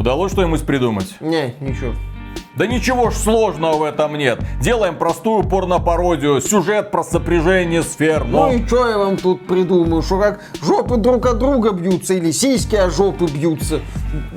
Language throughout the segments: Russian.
Удалось что-нибудь придумать? Не, ничего. Да ничего ж сложного в этом нет. Делаем простую порно-пародию, сюжет про сопряжение сфер, но... Ну и что я вам тут придумаю, что как жопы друг от друга бьются или сиськи о жопы бьются.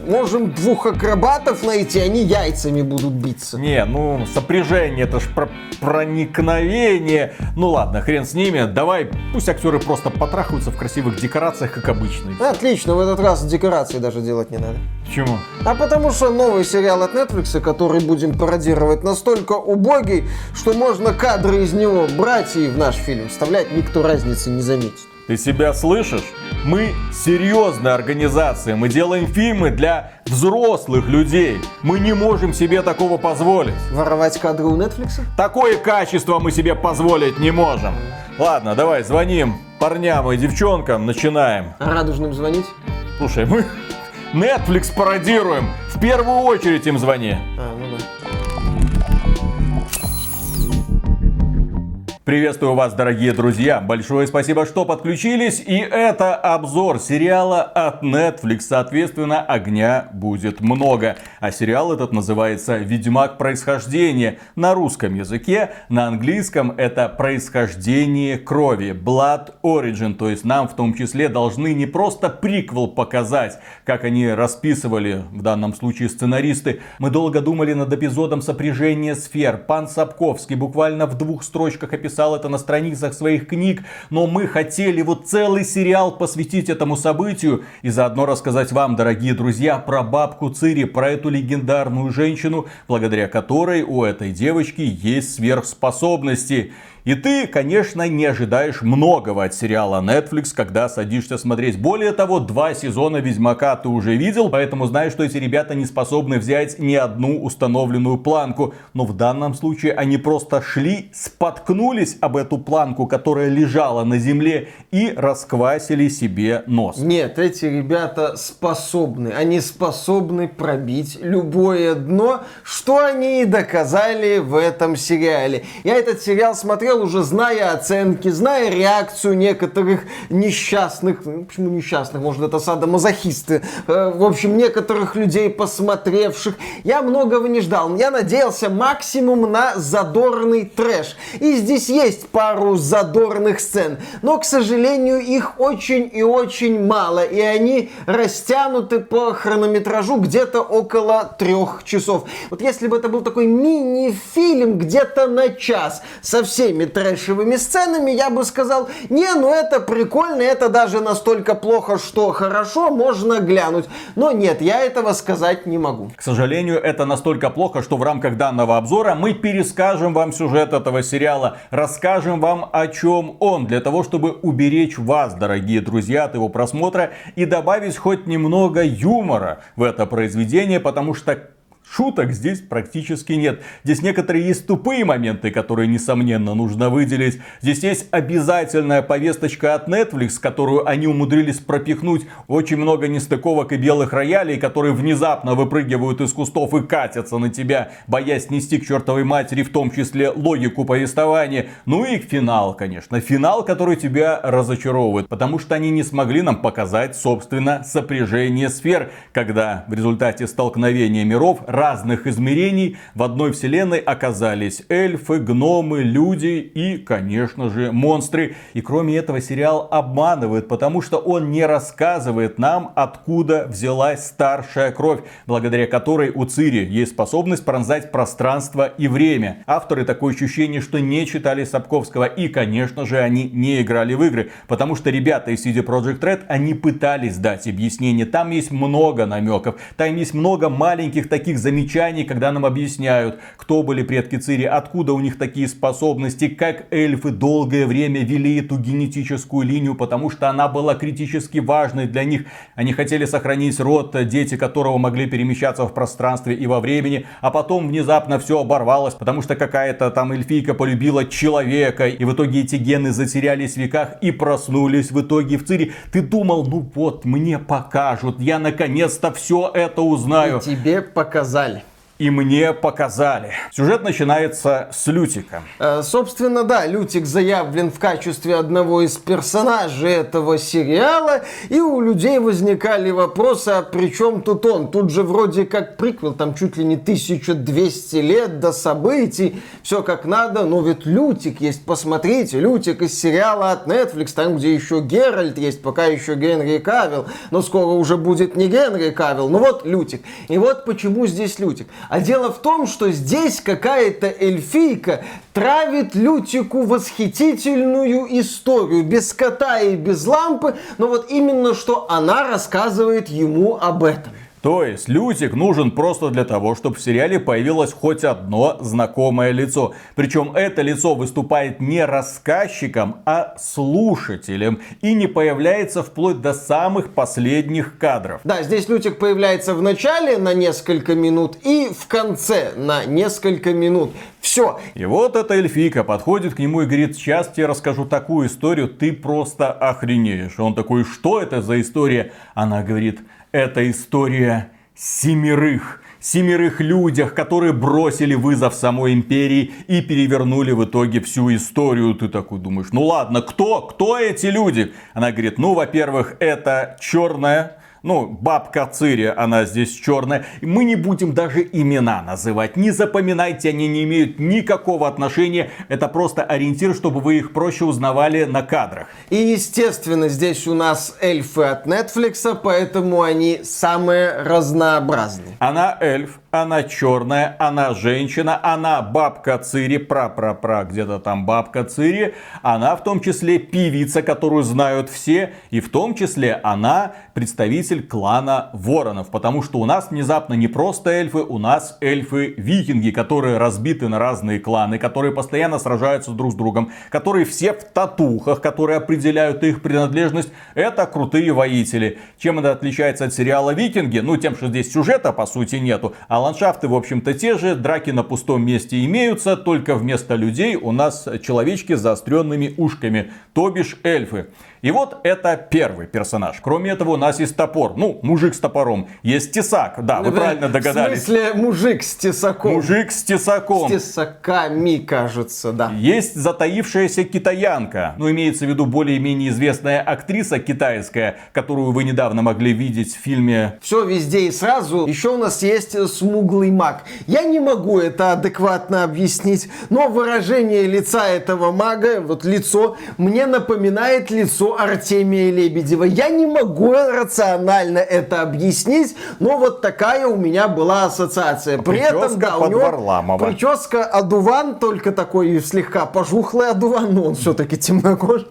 Можем двух акробатов найти, они яйцами будут биться. Не, ну сопряжение, это ж про проникновение. Ну ладно, хрен с ними. Давай, пусть актеры просто потрахаются в красивых декорациях, как обычно. Отлично, в этот раз декорации даже делать не надо. Почему? А потому что новый сериал от Netflix, который будем пародировать, настолько убогий, что можно кадры из него брать и в наш фильм вставлять, никто разницы не заметит. Ты себя слышишь? Мы серьезная организация, мы делаем фильмы для взрослых людей. Мы не можем себе такого позволить. Воровать кадры у Netflix? Такое качество мы себе позволить не можем. Ладно, давай звоним парням и девчонкам, начинаем. А радужным звонить? Слушай, мы Netflix пародируем. В первую очередь им звони. А, ну да. Приветствую вас, дорогие друзья. Большое спасибо, что подключились. И это обзор сериала от Netflix. Соответственно, огня будет много. А сериал этот называется «Ведьмак. Происхождение». На русском языке, на английском это «Происхождение крови». Blood Origin. То есть нам в том числе должны не просто приквел показать, как они расписывали в данном случае сценаристы. Мы долго думали над эпизодом сопряжения сфер. Пан Сапковский буквально в двух строчках описал писал это на страницах своих книг, но мы хотели вот целый сериал посвятить этому событию и заодно рассказать вам, дорогие друзья, про бабку Цири, про эту легендарную женщину, благодаря которой у этой девочки есть сверхспособности. И ты, конечно, не ожидаешь многого от сериала Netflix, когда садишься смотреть. Более того, два сезона Ведьмака ты уже видел, поэтому знаешь, что эти ребята не способны взять ни одну установленную планку. Но в данном случае они просто шли, споткнулись об эту планку, которая лежала на земле, и расквасили себе нос. Нет, эти ребята способны. Они способны пробить любое дно, что они и доказали в этом сериале. Я этот сериал смотрел смотрел уже, зная оценки, зная реакцию некоторых несчастных, ну, почему несчастных, может это садомазохисты, э, в общем, некоторых людей, посмотревших. Я многого не ждал. Я надеялся максимум на задорный трэш. И здесь есть пару задорных сцен, но, к сожалению, их очень и очень мало, и они растянуты по хронометражу где-то около трех часов. Вот если бы это был такой мини-фильм где-то на час со всеми такими трэшевыми сценами, я бы сказал, не, ну это прикольно, это даже настолько плохо, что хорошо, можно глянуть. Но нет, я этого сказать не могу. К сожалению, это настолько плохо, что в рамках данного обзора мы перескажем вам сюжет этого сериала, расскажем вам о чем он, для того, чтобы уберечь вас, дорогие друзья, от его просмотра и добавить хоть немного юмора в это произведение, потому что Шуток здесь практически нет. Здесь некоторые есть тупые моменты, которые, несомненно, нужно выделить. Здесь есть обязательная повесточка от Netflix, которую они умудрились пропихнуть. Очень много нестыковок и белых роялей, которые внезапно выпрыгивают из кустов и катятся на тебя, боясь нести к чертовой матери, в том числе логику повествования. Ну и финал, конечно. Финал, который тебя разочаровывает, потому что они не смогли нам показать, собственно, сопряжение сфер, когда в результате столкновения миров разных измерений в одной вселенной оказались эльфы, гномы, люди и, конечно же, монстры. И кроме этого сериал обманывает, потому что он не рассказывает нам, откуда взялась старшая кровь, благодаря которой у Цири есть способность пронзать пространство и время. Авторы такое ощущение, что не читали Сапковского и, конечно же, они не играли в игры, потому что ребята из CD Projekt Red, они пытались дать объяснение. Там есть много намеков, там есть много маленьких таких замечаний замечаний, когда нам объясняют, кто были предки Цири, откуда у них такие способности, как эльфы долгое время вели эту генетическую линию, потому что она была критически важной для них. Они хотели сохранить род, дети которого могли перемещаться в пространстве и во времени, а потом внезапно все оборвалось, потому что какая-то там эльфийка полюбила человека, и в итоге эти гены затерялись в веках и проснулись в итоге в Цири. Ты думал, ну вот, мне покажут, я наконец-то все это узнаю. И тебе показали сказали и мне показали. Сюжет начинается с Лютика. Э, собственно, да, Лютик заявлен в качестве одного из персонажей этого сериала, и у людей возникали вопросы, а при чем тут он? Тут же вроде как приквел, там чуть ли не 1200 лет до событий, все как надо, но ведь Лютик есть, посмотрите, Лютик из сериала от Netflix, там, где еще Геральт есть, пока еще Генри Кавилл, но скоро уже будет не Генри Кавилл, ну вот Лютик. И вот почему здесь Лютик. А дело в том, что здесь какая-то эльфийка травит Лютику восхитительную историю, без кота и без лампы, но вот именно что она рассказывает ему об этом. То есть Лютик нужен просто для того, чтобы в сериале появилось хоть одно знакомое лицо. Причем это лицо выступает не рассказчиком, а слушателем. И не появляется вплоть до самых последних кадров. Да, здесь Лютик появляется в начале на несколько минут и в конце на несколько минут. Все. И вот эта эльфийка подходит к нему и говорит, сейчас тебе расскажу такую историю, ты просто охренеешь. Он такой, что это за история? Она говорит, это история семерых семерых людях, которые бросили вызов самой империи и перевернули в итоге всю историю. Ты такой думаешь, ну ладно, кто? Кто эти люди? Она говорит, ну, во-первых, это черная ну, бабка Цири, она здесь черная. Мы не будем даже имена называть. Не запоминайте, они не имеют никакого отношения. Это просто ориентир, чтобы вы их проще узнавали на кадрах. И, естественно, здесь у нас эльфы от Netflix, поэтому они самые разнообразные. Она эльф, она черная, она женщина, она бабка Цири, пра-пра-пра, где-то там бабка Цири. Она в том числе певица, которую знают все. И в том числе она представитель клана воронов. Потому что у нас внезапно не просто эльфы, у нас эльфы-викинги, которые разбиты на разные кланы, которые постоянно сражаются друг с другом, которые все в татухах, которые определяют их принадлежность. Это крутые воители. Чем это отличается от сериала Викинги? Ну, тем, что здесь сюжета по сути нету, а ландшафты, в общем-то, те же. Драки на пустом месте имеются, только вместо людей у нас человечки с заостренными ушками, то бишь эльфы. И вот это первый персонаж. Кроме этого у нас есть топор. Ну, мужик с топором. Есть тесак. Да, вы да, правильно догадались. В смысле мужик с тесаком? Мужик с тесаком. С тесаками, кажется, да. Есть затаившаяся китаянка. Ну, имеется в виду более-менее известная актриса китайская, которую вы недавно могли видеть в фильме... Все везде и сразу. Еще у нас есть смуглый маг. Я не могу это адекватно объяснить, но выражение лица этого мага, вот лицо, мне напоминает лицо Артемия Лебедева. Я не могу рационально это объяснить, но вот такая у меня была ассоциация. При прическа этом, да, у него Варламова. прическа одуван, только такой слегка пожухлый одуван, но он все-таки темнокожий.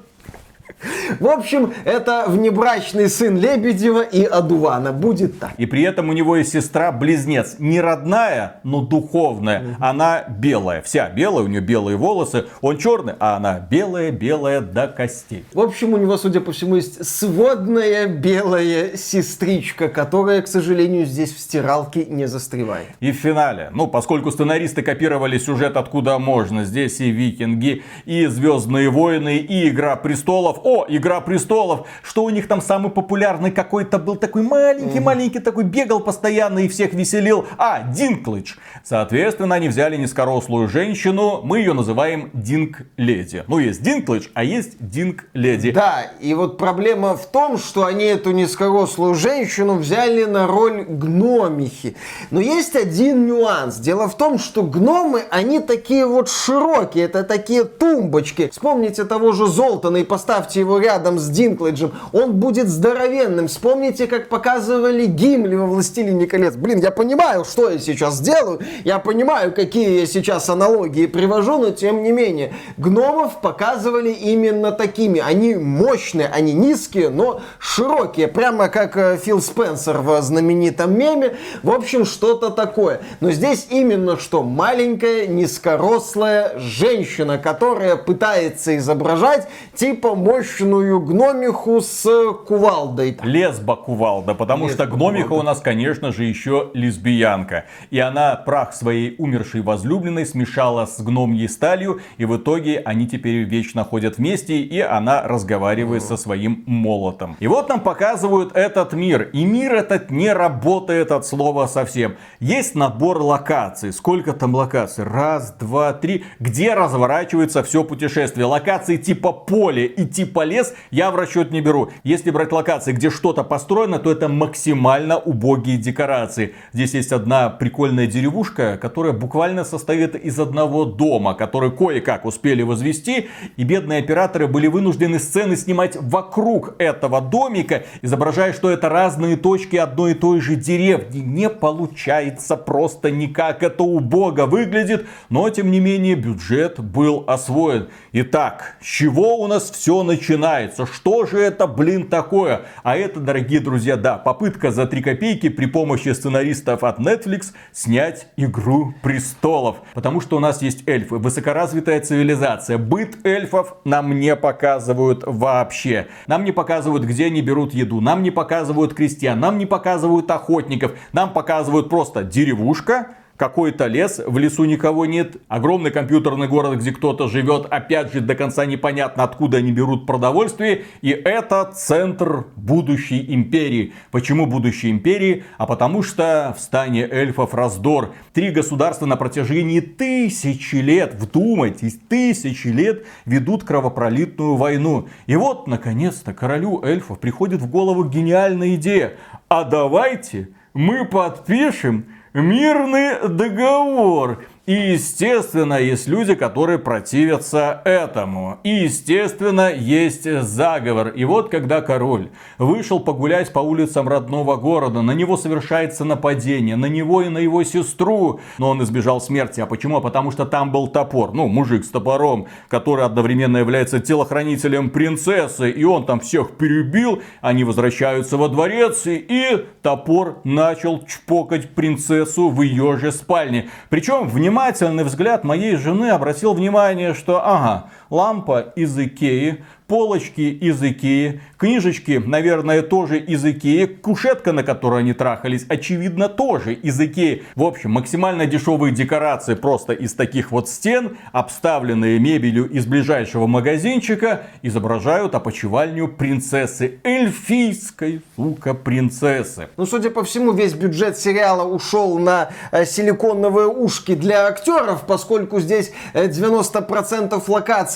В общем, это внебрачный сын Лебедева и Адувана. Будет так. И при этом у него есть сестра-близнец. Не родная, но духовная. Угу. Она белая. Вся белая, у нее белые волосы. Он черный, а она белая-белая до костей. В общем, у него, судя по всему, есть сводная белая сестричка, которая, к сожалению, здесь в стиралке не застревает. И в финале, ну, поскольку сценаристы копировали сюжет откуда можно, здесь и викинги, и Звездные войны, и Игра престолов, о, Игра престолов, что у них там самый популярный какой-то был такой маленький-маленький такой, бегал постоянно и всех веселил. А, Динклыч. Соответственно, они взяли низкорослую женщину, мы ее называем Динк Леди. Ну, есть Динклыч, а есть Динк Леди. Да, и вот проблема в том, что они эту низкорослую женщину взяли на роль гномихи. Но есть один нюанс. Дело в том, что гномы, они такие вот широкие, это такие тумбочки. Вспомните того же Золтана и поставьте его рядом с Динклэджем, он будет здоровенным. Вспомните, как показывали Гимли во «Властелине колец». Блин, я понимаю, что я сейчас делаю, я понимаю, какие я сейчас аналогии привожу, но тем не менее, гномов показывали именно такими. Они мощные, они низкие, но широкие, прямо как э, Фил Спенсер в знаменитом меме. В общем, что-то такое. Но здесь именно что маленькая, низкорослая женщина, которая пытается изображать типа мощь мощную гномиху с кувалдой. Лесба кувалда, потому Лесба что гномиха кувалда. у нас, конечно же, еще лесбиянка. И она прах своей умершей возлюбленной смешала с гномьей сталью, и в итоге они теперь вечно ходят вместе, и она разговаривает со своим молотом. И вот нам показывают этот мир. И мир этот не работает от слова совсем. Есть набор локаций. Сколько там локаций? Раз, два, три. Где разворачивается все путешествие? Локации типа поле и типа лес я в расчет не беру. Если брать локации, где что-то построено, то это максимально убогие декорации. Здесь есть одна прикольная деревушка, которая буквально состоит из одного дома, который кое-как успели возвести. И бедные операторы были вынуждены сцены снимать вокруг этого домика, изображая, что это разные точки одной и той же деревни. Не получается просто никак. Это убого выглядит, но тем не менее бюджет был освоен. Итак, с чего у нас все начинается? Что же это, блин, такое? А это, дорогие друзья, да, попытка за 3 копейки при помощи сценаристов от Netflix снять Игру Престолов. Потому что у нас есть эльфы, высокоразвитая цивилизация. Быт эльфов нам не показывают вообще. Нам не показывают, где они берут еду. Нам не показывают крестьян. Нам не показывают охотников. Нам показывают просто деревушка, какой-то лес, в лесу никого нет, огромный компьютерный город, где кто-то живет, опять же до конца непонятно откуда они берут продовольствие, и это центр будущей империи. Почему будущей империи? А потому что в стане эльфов раздор. Три государства на протяжении тысячи лет, вдумайтесь, тысячи лет ведут кровопролитную войну. И вот, наконец-то, королю эльфов приходит в голову гениальная идея. А давайте мы подпишем мирный договор. И, естественно, есть люди, которые противятся этому. И, естественно, есть заговор. И вот, когда король вышел погулять по улицам родного города, на него совершается нападение, на него и на его сестру. Но он избежал смерти. А почему? А потому что там был топор. Ну, мужик с топором, который одновременно является телохранителем принцессы. И он там всех перебил. Они возвращаются во дворец. И топор начал чпокать принцессу в ее же спальне. Причем, внимание внимательный взгляд моей жены обратил внимание, что ага, лампа из Икеи, полочки из Икеи, книжечки, наверное, тоже из Икеи, кушетка, на которой они трахались, очевидно, тоже из Икеи. В общем, максимально дешевые декорации просто из таких вот стен, обставленные мебелью из ближайшего магазинчика, изображают опочивальню принцессы, эльфийской, сука, принцессы. Ну, судя по всему, весь бюджет сериала ушел на э, силиконовые ушки для актеров, поскольку здесь 90% э,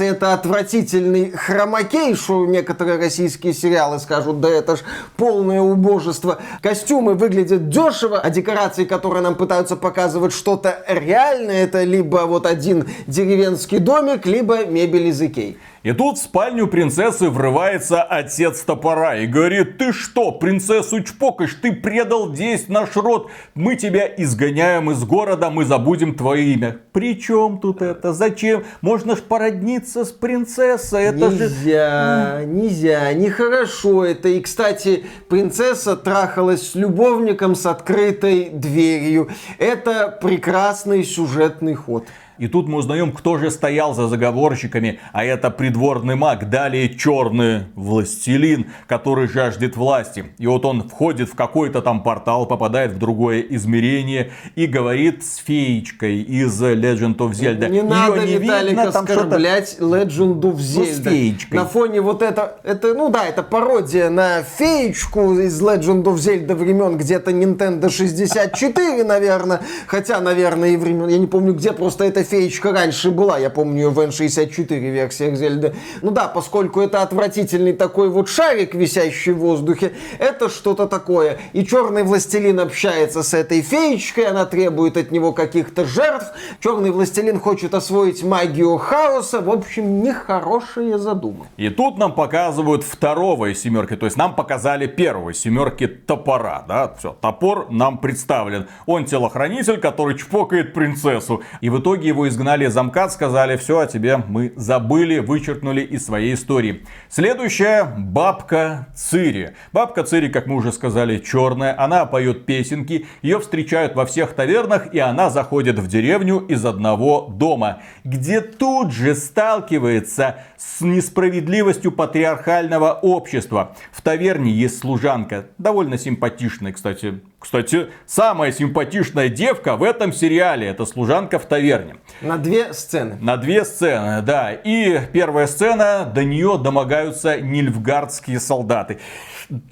это отвратительный хромакей что некоторые российские сериалы скажут, да это ж полное убожество. Костюмы выглядят дешево, а декорации, которые нам пытаются показывать что-то реальное, это либо вот один деревенский домик, либо мебель из Икей. И тут в спальню принцессы врывается отец топора и говорит, ты что, принцессу чпокаешь, ты предал весь наш род, мы тебя изгоняем из города, мы забудем твое имя. При чем тут это? Зачем? Можно ж породниться с принцессой. Это нельзя, же... нельзя, нехорошо это. И, кстати, принцесса трахалась с любовником с открытой дверью. Это прекрасный сюжетный ход. И тут мы узнаем, кто же стоял за заговорщиками, а это придворный маг, далее черный властелин, который жаждет власти. И вот он входит в какой-то там портал, попадает в другое измерение и говорит с феечкой из Legend of Zelda. Не Ее надо, не Виталик, видно, оскорблять Legend of Zelda. Ну, с феечкой. На фоне вот это, это, ну да, это пародия на феечку из Legend of Zelda времен где-то Nintendo 64, наверное. Хотя, наверное, и времен, я не помню где, просто это феечка раньше была, я помню ее в N64 версиях Зельды. Ну да, поскольку это отвратительный такой вот шарик, висящий в воздухе, это что-то такое. И черный властелин общается с этой феечкой, она требует от него каких-то жертв. Черный властелин хочет освоить магию хаоса. В общем, нехорошие задумы. И тут нам показывают второго из семерки. То есть нам показали первого семерки топора. Да? Все, топор нам представлен. Он телохранитель, который чпокает принцессу. И в итоге его изгнали из МКАД, сказали, все, о тебе мы забыли, вычеркнули из своей истории. Следующая бабка Цири. Бабка Цири, как мы уже сказали, черная, она поет песенки, ее встречают во всех тавернах, и она заходит в деревню из одного дома, где тут же сталкивается с несправедливостью патриархального общества. В таверне есть служанка, довольно симпатичная, кстати, кстати, самая симпатичная девка в этом сериале это служанка в таверне. На две сцены. На две сцены, да. И первая сцена, до нее домогаются нильфгардские солдаты.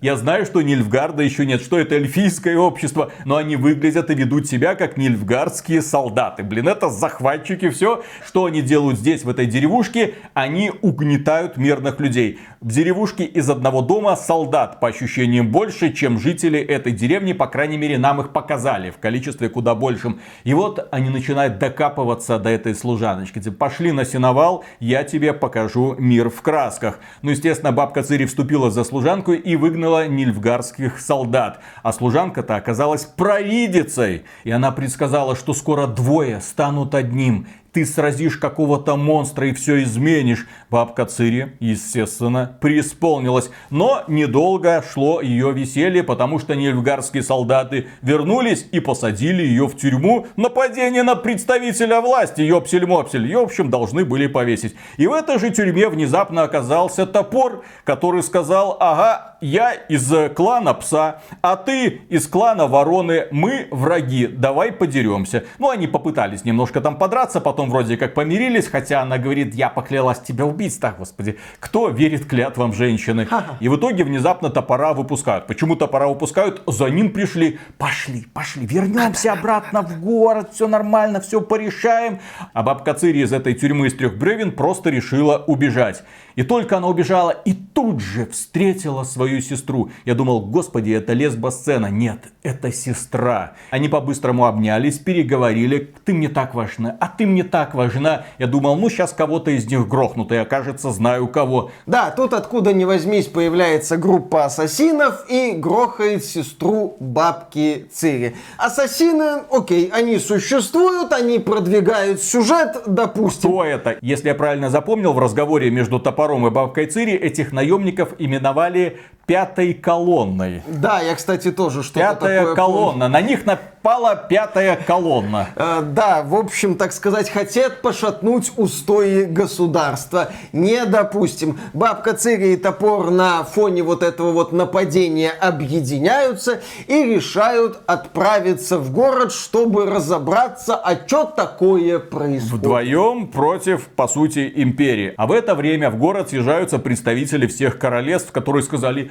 Я знаю, что Нильфгарда еще нет, что это эльфийское общество, но они выглядят и ведут себя как нильфгардские солдаты. Блин, это захватчики, все. Что они делают здесь, в этой деревушке? Они угнетают мирных людей. В деревушке из одного дома солдат, по ощущениям, больше, чем жители этой деревни, по крайней мере, нам их показали в количестве куда большим. И вот они начинают докапываться до этой служаночки. Типа, пошли на сеновал, я тебе покажу мир в красках. Ну, естественно, бабка Цири вступила за служанку и выгнала нильфгарских солдат. А служанка-то оказалась провидицей. И она предсказала, что скоро двое станут одним ты сразишь какого-то монстра и все изменишь. Бабка Цири, естественно, преисполнилась. Но недолго шло ее веселье, потому что нильфгарские солдаты вернулись и посадили ее в тюрьму. Нападение на представителя власти, ёпсель-мопсель. Ее, в общем, должны были повесить. И в этой же тюрьме внезапно оказался топор, который сказал, ага, я из клана пса, а ты из клана вороны, мы враги, давай подеремся. Ну, они попытались немножко там подраться, потом вроде как помирились, хотя она говорит, я поклялась тебя убить. Так, господи, кто верит клятвам женщины? И в итоге внезапно топора выпускают. Почему топора выпускают? За ним пришли. Пошли, пошли, вернемся обратно в город, все нормально, все порешаем. А бабка Цири из этой тюрьмы из трех бревен просто решила убежать. И только она убежала и тут же встретила свою сестру. Я думал, господи, это лесбосцена. Нет, это сестра. Они по-быстрому обнялись, переговорили. Ты мне так важна, а ты мне так важна. Я думал, ну сейчас кого-то из них грохнут, и окажется, знаю кого. Да, тут откуда ни возьмись появляется группа ассасинов и грохает сестру бабки Цири. Ассасины, окей, они существуют, они продвигают сюжет, допустим. Кто это? Если я правильно запомнил, в разговоре между топором Топором и Бабкой Цири этих наемников именовали пятой колонной. Да, я, кстати, тоже что-то Пятая такое колонна. помню. На них напала пятая колонна. Э, да, в общем, так сказать, хотят пошатнуть устои государства. Не допустим. Бабка Цири и топор на фоне вот этого вот нападения объединяются и решают отправиться в город, чтобы разобраться, а что такое происходит. Вдвоем против, по сути, империи. А в это время в город съезжаются представители всех королевств, которые сказали,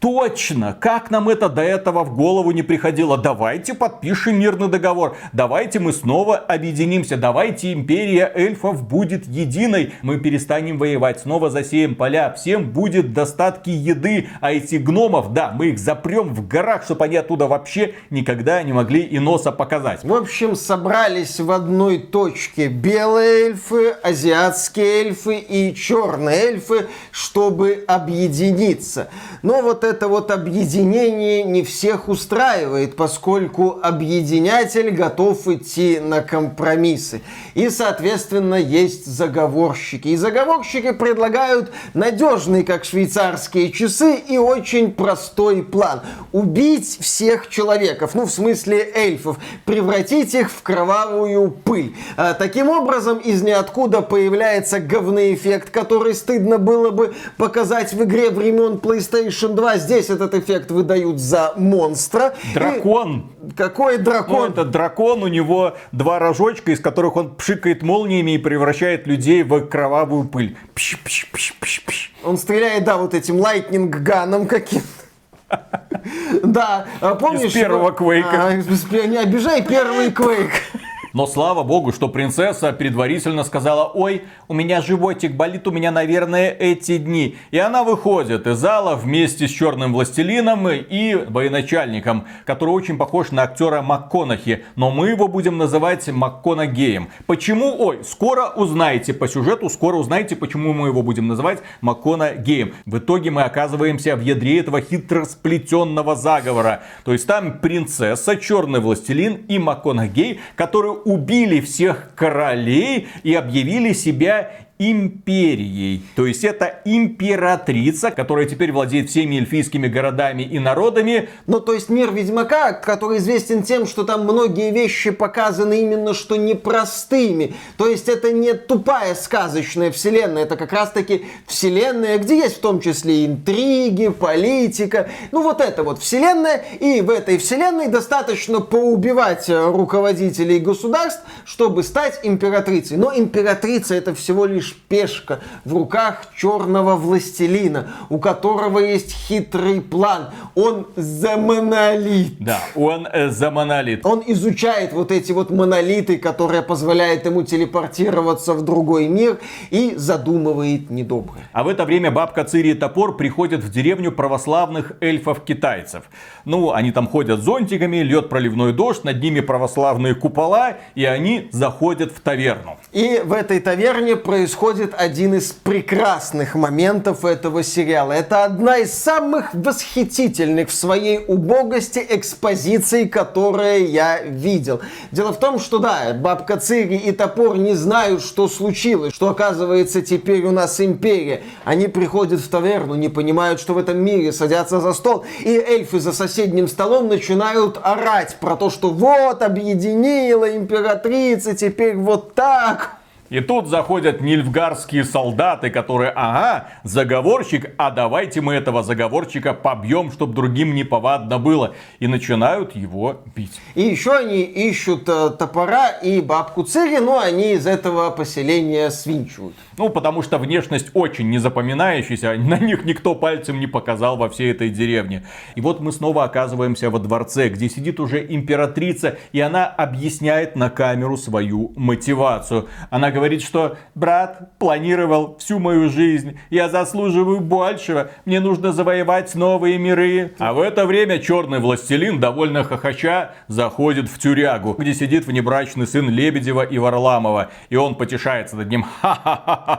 Точно! Как нам это до этого в голову не приходило? Давайте подпишем мирный договор. Давайте мы снова объединимся. Давайте империя эльфов будет единой. Мы перестанем воевать. Снова засеем поля. Всем будет достатки еды. А эти гномов, да, мы их запрем в горах, чтобы они оттуда вообще никогда не могли и носа показать. В общем, собрались в одной точке белые эльфы, азиатские эльфы и черные эльфы, чтобы объединиться. Но вот это вот объединение не всех устраивает, поскольку объединятель готов идти на компромиссы. И, соответственно, есть заговорщики. И заговорщики предлагают надежный, как швейцарские часы, и очень простой план. Убить всех человеков, ну, в смысле эльфов, превратить их в кровавую пыль. А, таким образом, из ниоткуда появляется говный-эффект, который стыдно было бы показать в игре времен PlayStation 2. Здесь этот эффект выдают за монстра. Дракон. И... Какой дракон? Ну, это дракон, у него два рожочка, из которых он пшикает молниями и превращает людей в кровавую пыль. Пш, пш, пш, пш, пш. Он стреляет, да, вот этим лайтнинг-ганом каким Да, а помнишь... Из первого Квейка. А, не обижай первый Квейк. Но слава богу, что принцесса предварительно сказала, ой, у меня животик болит, у меня, наверное, эти дни. И она выходит из зала вместе с черным властелином и военачальником, который очень похож на актера МакКонахи. Но мы его будем называть МакКонагеем. Почему? Ой, скоро узнаете по сюжету, скоро узнаете, почему мы его будем называть МакКонагеем. В итоге мы оказываемся в ядре этого хитросплетенного заговора. То есть там принцесса, черный властелин и МакКонагей, который убили всех королей и объявили себя империей. То есть это императрица, которая теперь владеет всеми эльфийскими городами и народами. Ну, то есть мир Ведьмака, который известен тем, что там многие вещи показаны именно что непростыми. То есть это не тупая сказочная вселенная, это как раз таки вселенная, где есть в том числе интриги, политика. Ну, вот это вот вселенная. И в этой вселенной достаточно поубивать руководителей государств, чтобы стать императрицей. Но императрица это всего лишь пешка в руках черного властелина, у которого есть хитрый план. Он за монолит. Да, он э, за монолит. Он изучает вот эти вот монолиты, которые позволяют ему телепортироваться в другой мир и задумывает недоброе. А в это время бабка Цири и топор приходят в деревню православных эльфов-китайцев. Ну, они там ходят зонтиками, льет проливной дождь, над ними православные купола, и они заходят в таверну. И в этой таверне происходит происходит один из прекрасных моментов этого сериала. Это одна из самых восхитительных в своей убогости экспозиций, которые я видел. Дело в том, что да, бабка Цири и топор не знают, что случилось, что оказывается теперь у нас империя. Они приходят в таверну, не понимают, что в этом мире, садятся за стол, и эльфы за соседним столом начинают орать про то, что вот объединила императрица, теперь вот так. И тут заходят нильфгарские солдаты, которые, ага, заговорщик, а давайте мы этого заговорщика побьем, чтобы другим не повадно было. И начинают его бить. И еще они ищут э, топора и бабку Цири, но они из этого поселения свинчивают. Ну, потому что внешность очень незапоминающаяся, на них никто пальцем не показал во всей этой деревне. И вот мы снова оказываемся во дворце, где сидит уже императрица, и она объясняет на камеру свою мотивацию. Она говорит, что брат планировал всю мою жизнь, я заслуживаю большего, мне нужно завоевать новые миры. А в это время черный властелин, довольно хохоча, заходит в тюрягу, где сидит внебрачный сын Лебедева и Варламова. И он потешается над ним,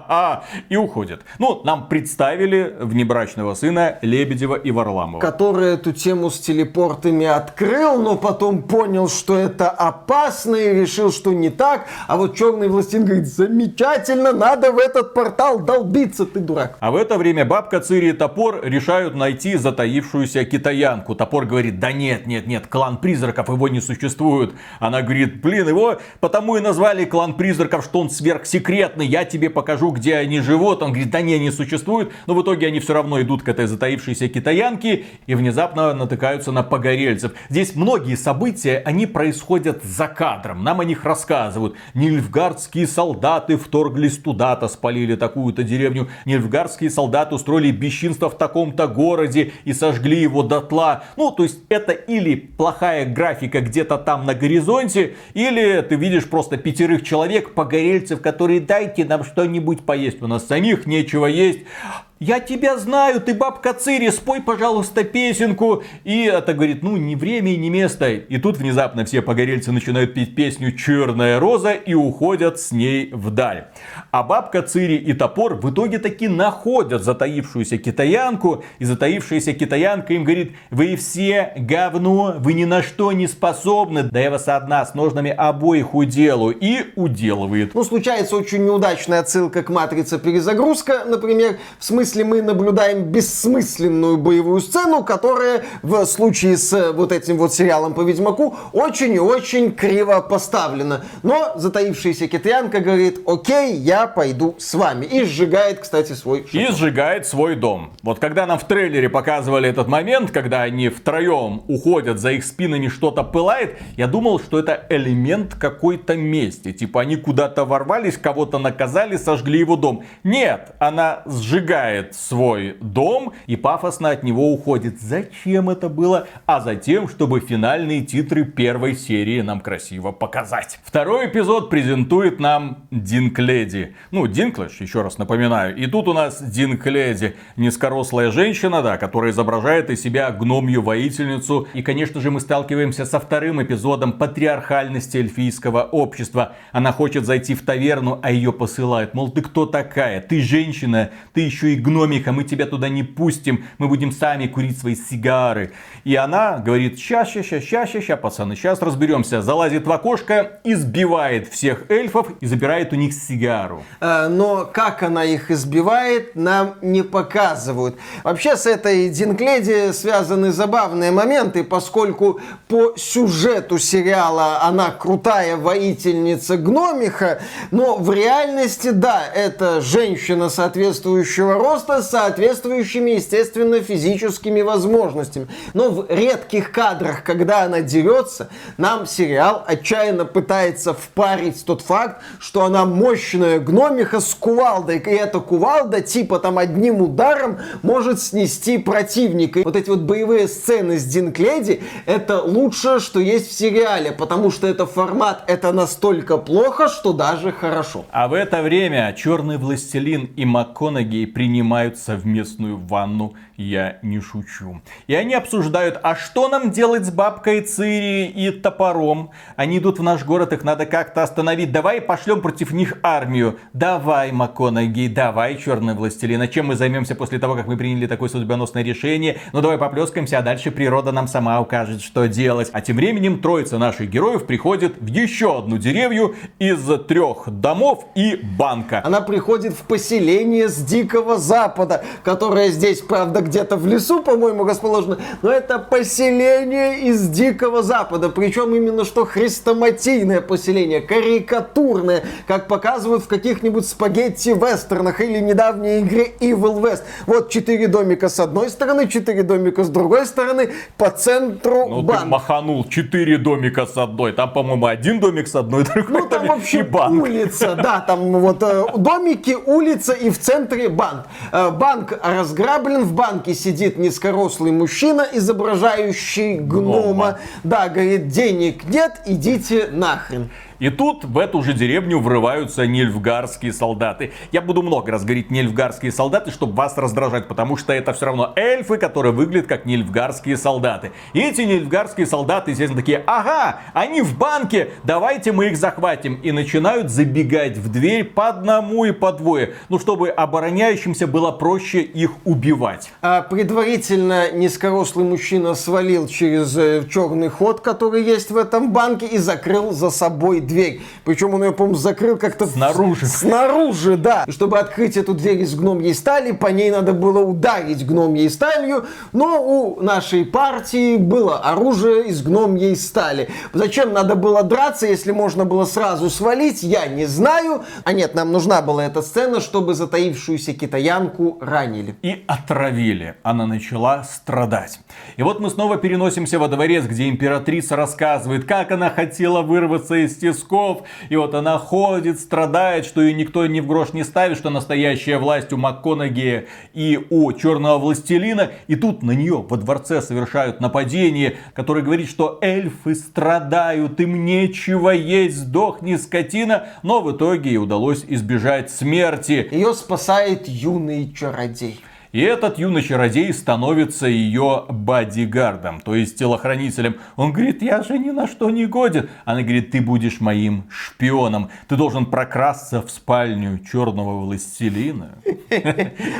и уходит. Ну, нам представили внебрачного сына Лебедева и Варламова. Который эту тему с телепортами открыл, но потом понял, что это опасно и решил, что не так. А вот черный властелин говорит, замечательно, надо в этот портал долбиться, ты дурак. А в это время бабка Цири и Топор решают найти затаившуюся китаянку. Топор говорит, да нет, нет, нет, клан призраков, его не существует. Она говорит, блин, его потому и назвали клан призраков, что он сверхсекретный, я тебе покажу, где они живут. Он говорит, да не, не существует. Но в итоге они все равно идут к этой затаившейся китаянке и внезапно натыкаются на погорельцев. Здесь многие события, они происходят за кадром. Нам о них рассказывают. Нильфгардские солдаты вторглись туда-то, спалили такую-то деревню. Нильфгарские солдаты устроили бесчинство в таком-то городе и сожгли его дотла. Ну, то есть это или плохая графика где-то там на горизонте, или ты видишь просто пятерых человек, погорельцев, которые дайте нам что-нибудь поесть. У нас самих нечего есть. Я тебя знаю, ты бабка Цири, спой, пожалуйста, песенку. И это говорит, ну, не время и не место. И тут внезапно все погорельцы начинают петь песню «Черная роза» и уходят с ней вдаль. А бабка Цири и топор в итоге таки находят затаившуюся китаянку. И затаившаяся китаянка им говорит, вы все говно, вы ни на что не способны. Да я вас одна с ножными обоих уделаю. И уделывает. Ну, случается очень неудачная отсылка к матрице перезагрузка, например, в смысле смысле мы наблюдаем бессмысленную боевую сцену, которая в случае с э, вот этим вот сериалом по Ведьмаку очень и очень криво поставлена. Но затаившаяся китаянка говорит, окей, я пойду с вами. И сжигает, кстати, свой шатер. И сжигает свой дом. Вот когда нам в трейлере показывали этот момент, когда они втроем уходят, за их спинами что-то пылает, я думал, что это элемент какой-то мести. Типа они куда-то ворвались, кого-то наказали, сожгли его дом. Нет, она сжигает покидает свой дом и пафосно от него уходит. Зачем это было? А затем, чтобы финальные титры первой серии нам красиво показать. Второй эпизод презентует нам Динкледи. Ну, Динклэш, еще раз напоминаю. И тут у нас Динкледи, низкорослая женщина, да, которая изображает из себя гномью воительницу. И, конечно же, мы сталкиваемся со вторым эпизодом патриархальности эльфийского общества. Она хочет зайти в таверну, а ее посылают. Мол, ты кто такая? Ты женщина, ты еще и гном гномиха, мы тебя туда не пустим, мы будем сами курить свои сигары. И она говорит, ща, ща, ща, ща, ща, ща, пацаны, сейчас разберемся. Залазит в окошко, избивает всех эльфов и забирает у них сигару. Э, но как она их избивает, нам не показывают. Вообще с этой Динкледи связаны забавные моменты, поскольку по сюжету сериала она крутая воительница гномиха, но в реальности, да, это женщина соответствующего роста с соответствующими, естественно, физическими возможностями. Но в редких кадрах, когда она дерется, нам сериал отчаянно пытается впарить тот факт, что она мощная гномиха с кувалдой, и эта кувалда типа там одним ударом может снести противника. Вот эти вот боевые сцены с Динкледи это лучшее, что есть в сериале, потому что это формат, это настолько плохо, что даже хорошо. А в это время Черный Властелин и МакКонахи принимают совместную ванну я не шучу. И они обсуждают, а что нам делать с бабкой Цири и топором? Они идут в наш город, их надо как-то остановить. Давай пошлем против них армию. Давай, МакКонахи, давай, Черный Властелин. А чем мы займемся после того, как мы приняли такое судьбоносное решение? Ну давай поплескаемся, а дальше природа нам сама укажет, что делать. А тем временем троица наших героев приходит в еще одну деревню из трех домов и банка. Она приходит в поселение с Дикого Запада, которое здесь, правда, где-то в лесу, по-моему, расположено, но это поселение из Дикого Запада, причем именно что хрестоматийное поселение, карикатурное, как показывают в каких-нибудь спагетти-вестернах или недавней игре Evil West. Вот четыре домика с одной стороны, четыре домика с другой стороны, по центру ну, банк. ты маханул четыре домика с одной, там, по-моему, один домик с одной, другой ну, там вообще банк. улица, да, там вот э, домики, улица и в центре банк. Э, банк разграблен, в банке банке сидит низкорослый мужчина, изображающий гнома. гнома. Да, говорит, денег нет, идите нахрен. И тут в эту же деревню врываются нильфгарские солдаты. Я буду много раз говорить нильфгарские солдаты, чтобы вас раздражать, потому что это все равно эльфы, которые выглядят как нильфгарские солдаты. И эти нильфгарские солдаты, естественно, такие, ага, они в банке, давайте мы их захватим. И начинают забегать в дверь по одному и по двое, ну, чтобы обороняющимся было проще их убивать. А предварительно низкорослый мужчина свалил через э, черный ход, который есть в этом банке, и закрыл за собой дверь. Причем он ее, по-моему, закрыл как-то... Снаружи. Снаружи, да. И чтобы открыть эту дверь из гномьей стали, по ней надо было ударить гномьей сталью, но у нашей партии было оружие из гномьей стали. Зачем надо было драться, если можно было сразу свалить, я не знаю. А нет, нам нужна была эта сцена, чтобы затаившуюся китаянку ранили. И отравили. Она начала страдать. И вот мы снова переносимся во дворец, где императрица рассказывает, как она хотела вырваться из тесноты тисков. И вот она ходит, страдает, что ее никто ни в грош не ставит, что настоящая власть у МакКонахи и у Черного Властелина. И тут на нее во дворце совершают нападение, которое говорит, что эльфы страдают, им нечего есть, сдохни скотина. Но в итоге ей удалось избежать смерти. Ее спасает юный чародей. И этот юный чародей становится ее бодигардом, то есть телохранителем. Он говорит, я же ни на что не годен. Она говорит, ты будешь моим шпионом. Ты должен прокрасться в спальню черного властелина.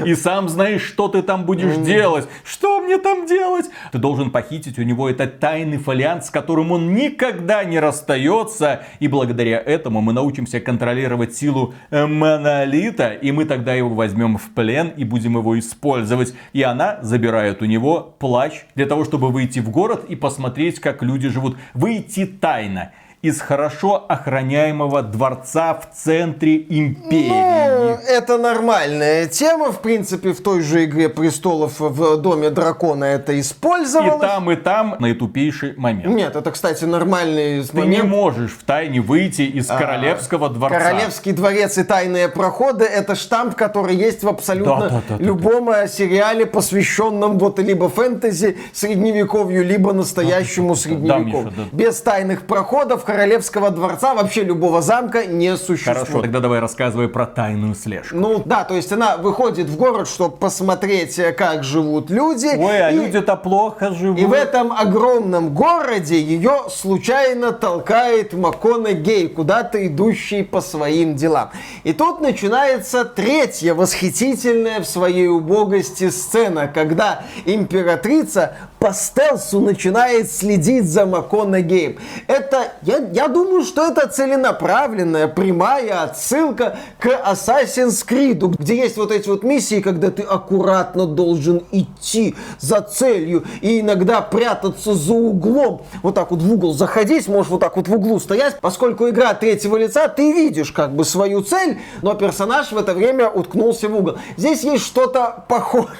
И сам знаешь, что ты там будешь делать. Что мне там делать? Ты должен похитить у него этот тайный фолиант, с которым он никогда не расстается. И благодаря этому мы научимся контролировать силу монолита. И мы тогда его возьмем в плен и будем его использовать использовать. И она забирает у него плащ для того, чтобы выйти в город и посмотреть, как люди живут. Выйти тайно из хорошо охраняемого дворца в центре империи. Ну, это нормальная тема. В принципе, в той же Игре престолов в Доме дракона это использовалось. И там, и там наитупейший момент. Нет, это, кстати, нормальный Ты момент. не можешь в тайне выйти из а, королевского дворца. Королевский дворец и тайные проходы это штамп, который есть в абсолютно да, да, да, любом да, да. сериале, посвященном вот либо фэнтези, средневековью, либо настоящему да, средневековью. Да, Миша, да. Без тайных проходов королевского дворца, вообще любого замка не существует. Хорошо, тогда давай рассказывай про тайную слежку. Ну да, то есть она выходит в город, чтобы посмотреть, э, как живут люди. Ой, а и... люди-то плохо живут. И в этом огромном городе ее случайно толкает Макона Гей, куда-то идущий по своим делам. И тут начинается третья восхитительная в своей убогости сцена, когда императрица по стелсу начинает следить за МакКонахеем. Это, я, я думаю, что это целенаправленная, прямая отсылка к Assassin's Creed, где есть вот эти вот миссии, когда ты аккуратно должен идти за целью и иногда прятаться за углом. Вот так вот в угол заходить, можешь вот так вот в углу стоять. Поскольку игра третьего лица, ты видишь как бы свою цель, но персонаж в это время уткнулся в угол. Здесь есть что-то похожее.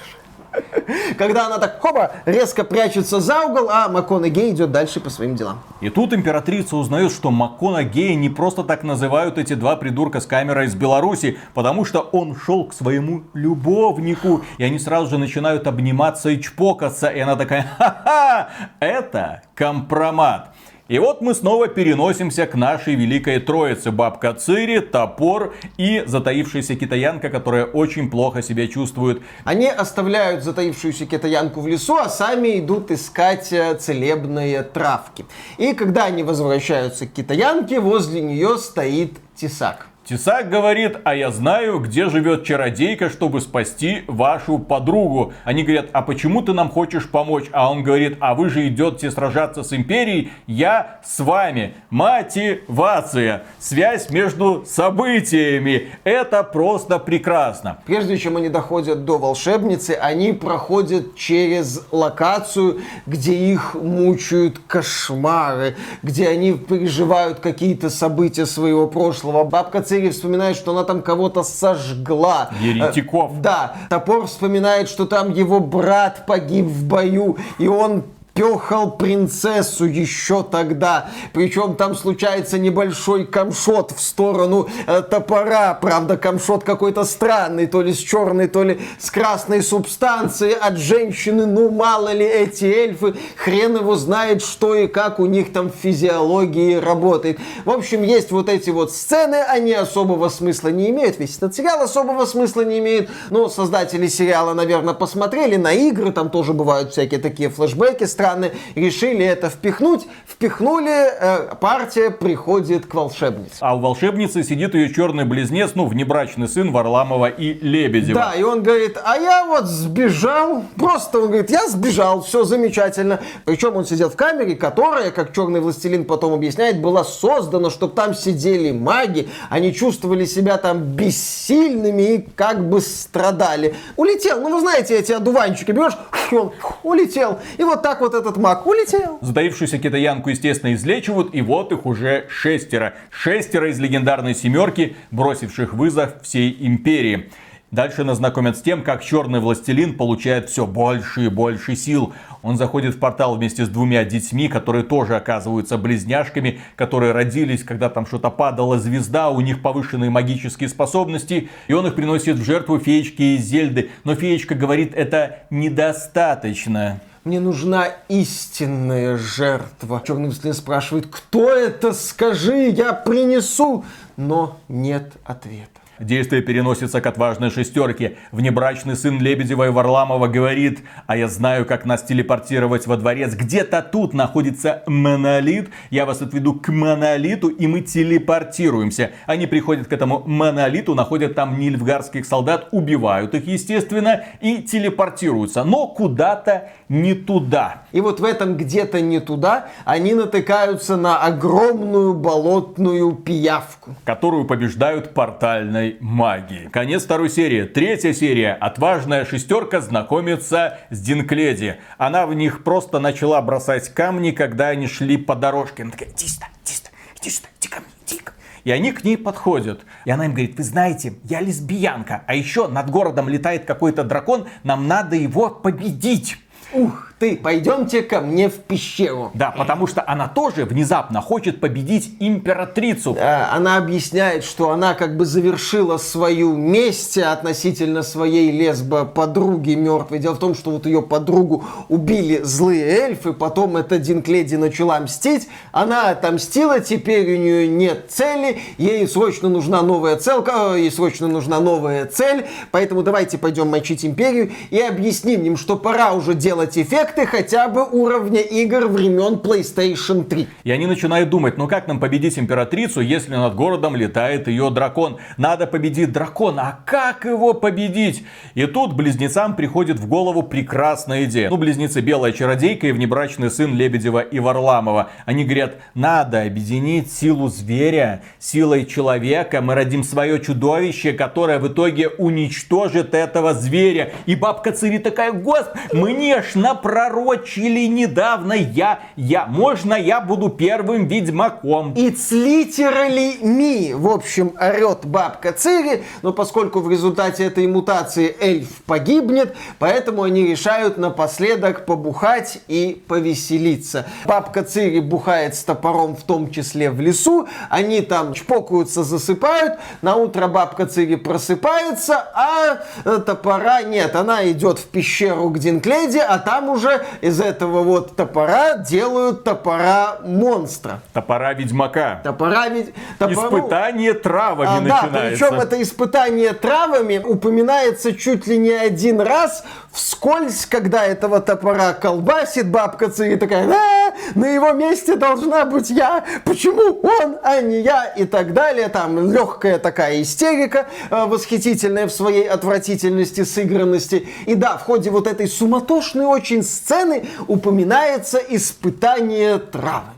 Когда она так, хоба, резко прячется за угол, а МакКонахей идет дальше по своим делам. И тут императрица узнает, что МакКонахея не просто так называют эти два придурка с камерой из Беларуси, потому что он шел к своему любовнику, и они сразу же начинают обниматься и чпокаться, и она такая, ха-ха, это компромат. И вот мы снова переносимся к нашей великой троице. Бабка Цири, топор и затаившаяся китаянка, которая очень плохо себя чувствует. Они оставляют затаившуюся китаянку в лесу, а сами идут искать э, целебные травки. И когда они возвращаются к китаянке, возле нее стоит тесак. Тесак говорит, а я знаю, где живет чародейка, чтобы спасти вашу подругу. Они говорят, а почему ты нам хочешь помочь? А он говорит, а вы же идете сражаться с империей, я с вами. Мотивация, связь между событиями. Это просто прекрасно. Прежде чем они доходят до волшебницы, они проходят через локацию, где их мучают кошмары, где они переживают какие-то события своего прошлого. Бабка Цирь серии вспоминает, что она там кого-то сожгла. Еретиков. Э, да. Топор вспоминает, что там его брат погиб в бою, и он пехал принцессу еще тогда. Причем там случается небольшой камшот в сторону э, топора. Правда, камшот какой-то странный, то ли с черной, то ли с красной субстанцией от женщины. Ну, мало ли эти эльфы, хрен его знает, что и как у них там в физиологии работает. В общем, есть вот эти вот сцены, они особого смысла не имеют. Весь этот сериал особого смысла не имеет. Но создатели сериала, наверное, посмотрели на игры, там тоже бывают всякие такие флешбеки страны, решили это впихнуть, впихнули, э, партия приходит к волшебнице. А у волшебницы сидит ее черный близнец, ну, внебрачный сын Варламова и Лебедева. Да, и он говорит, а я вот сбежал, просто он говорит, я сбежал, все замечательно. Причем он сидел в камере, которая, как черный властелин потом объясняет, была создана, чтобы там сидели маги, они чувствовали себя там бессильными и как бы страдали. Улетел, ну вы знаете, эти одуванчики, берешь, он улетел. И вот так вот этот маг улетел. Затаившуюся китаянку, естественно, излечивают, и вот их уже шестеро. Шестеро из легендарной семерки, бросивших вызов всей империи. Дальше нас знакомят с тем, как черный властелин получает все больше и больше сил. Он заходит в портал вместе с двумя детьми, которые тоже оказываются близняшками, которые родились, когда там что-то падала звезда, у них повышенные магические способности, и он их приносит в жертву феечке из Зельды. Но феечка говорит, это недостаточно. Мне нужна истинная жертва. Черный властелин спрашивает, кто это, скажи, я принесу. Но нет ответа. Действие переносится к отважной шестерке. Внебрачный сын Лебедева и Варламова говорит, а я знаю, как нас телепортировать во дворец. Где-то тут находится монолит. Я вас отведу к монолиту, и мы телепортируемся. Они приходят к этому монолиту, находят там нильфгарских солдат, убивают их, естественно, и телепортируются. Но куда-то не туда. И вот в этом где-то не туда они натыкаются на огромную болотную пиявку. Которую побеждают портальной магии. Конец второй серии. Третья серия. Отважная шестерка знакомится с Динкледи. Она в них просто начала бросать камни, когда они шли по дорожке. Она такая, иди сюда, иди сюда, иди сюда, иди ко мне, иди ко. И они к ней подходят. И она им говорит, вы знаете, я лесбиянка. А еще над городом летает какой-то дракон, нам надо его победить. Ух ты, пойдемте ко мне в пещеру. Да, потому что она тоже внезапно хочет победить императрицу. Да, она объясняет, что она как бы завершила свою месть относительно своей лесбо-подруги мертвой. Дело в том, что вот ее подругу убили злые эльфы, потом эта Динкледи начала мстить, она отомстила, теперь у нее нет цели, ей срочно нужна новая целка, ей срочно нужна новая цель, поэтому давайте пойдем мочить империю и объясним им, что пора уже делать эффекты хотя бы уровня игр времен PlayStation 3. И они начинают думать, ну как нам победить императрицу, если над городом летает ее дракон? Надо победить дракона, а как его победить? И тут близнецам приходит в голову прекрасная идея. Ну, близнецы Белая Чародейка и внебрачный сын Лебедева и Варламова. Они говорят, надо объединить силу зверя силой человека. Мы родим свое чудовище, которое в итоге уничтожит этого зверя. И бабка Цири такая, господи, мне ж напророчили недавно я, я, можно я буду первым ведьмаком? It's literally me, в общем, орет бабка Цири, но поскольку в результате этой мутации эльф погибнет, поэтому они решают напоследок побухать и повеселиться. Бабка Цири бухает с топором в том числе в лесу, они там чпокаются, засыпают, на утро бабка Цири просыпается, а э, топора нет, она идет в пещеру к Динкледи, а там уже из этого вот топора делают топора монстра. Топора ведьмака. Топора ведь... Топору... Испытание травами а, начинается. Да, причем это испытание травами упоминается чуть ли не один раз вскользь, когда этого топора колбасит, бабка Цири такая, а, на его месте должна быть я, почему он, а не я, и так далее. Там легкая такая истерика, э, восхитительная в своей отвратительности, сыгранности. И да, в ходе вот этой суматошной очень сцены упоминается испытание травами.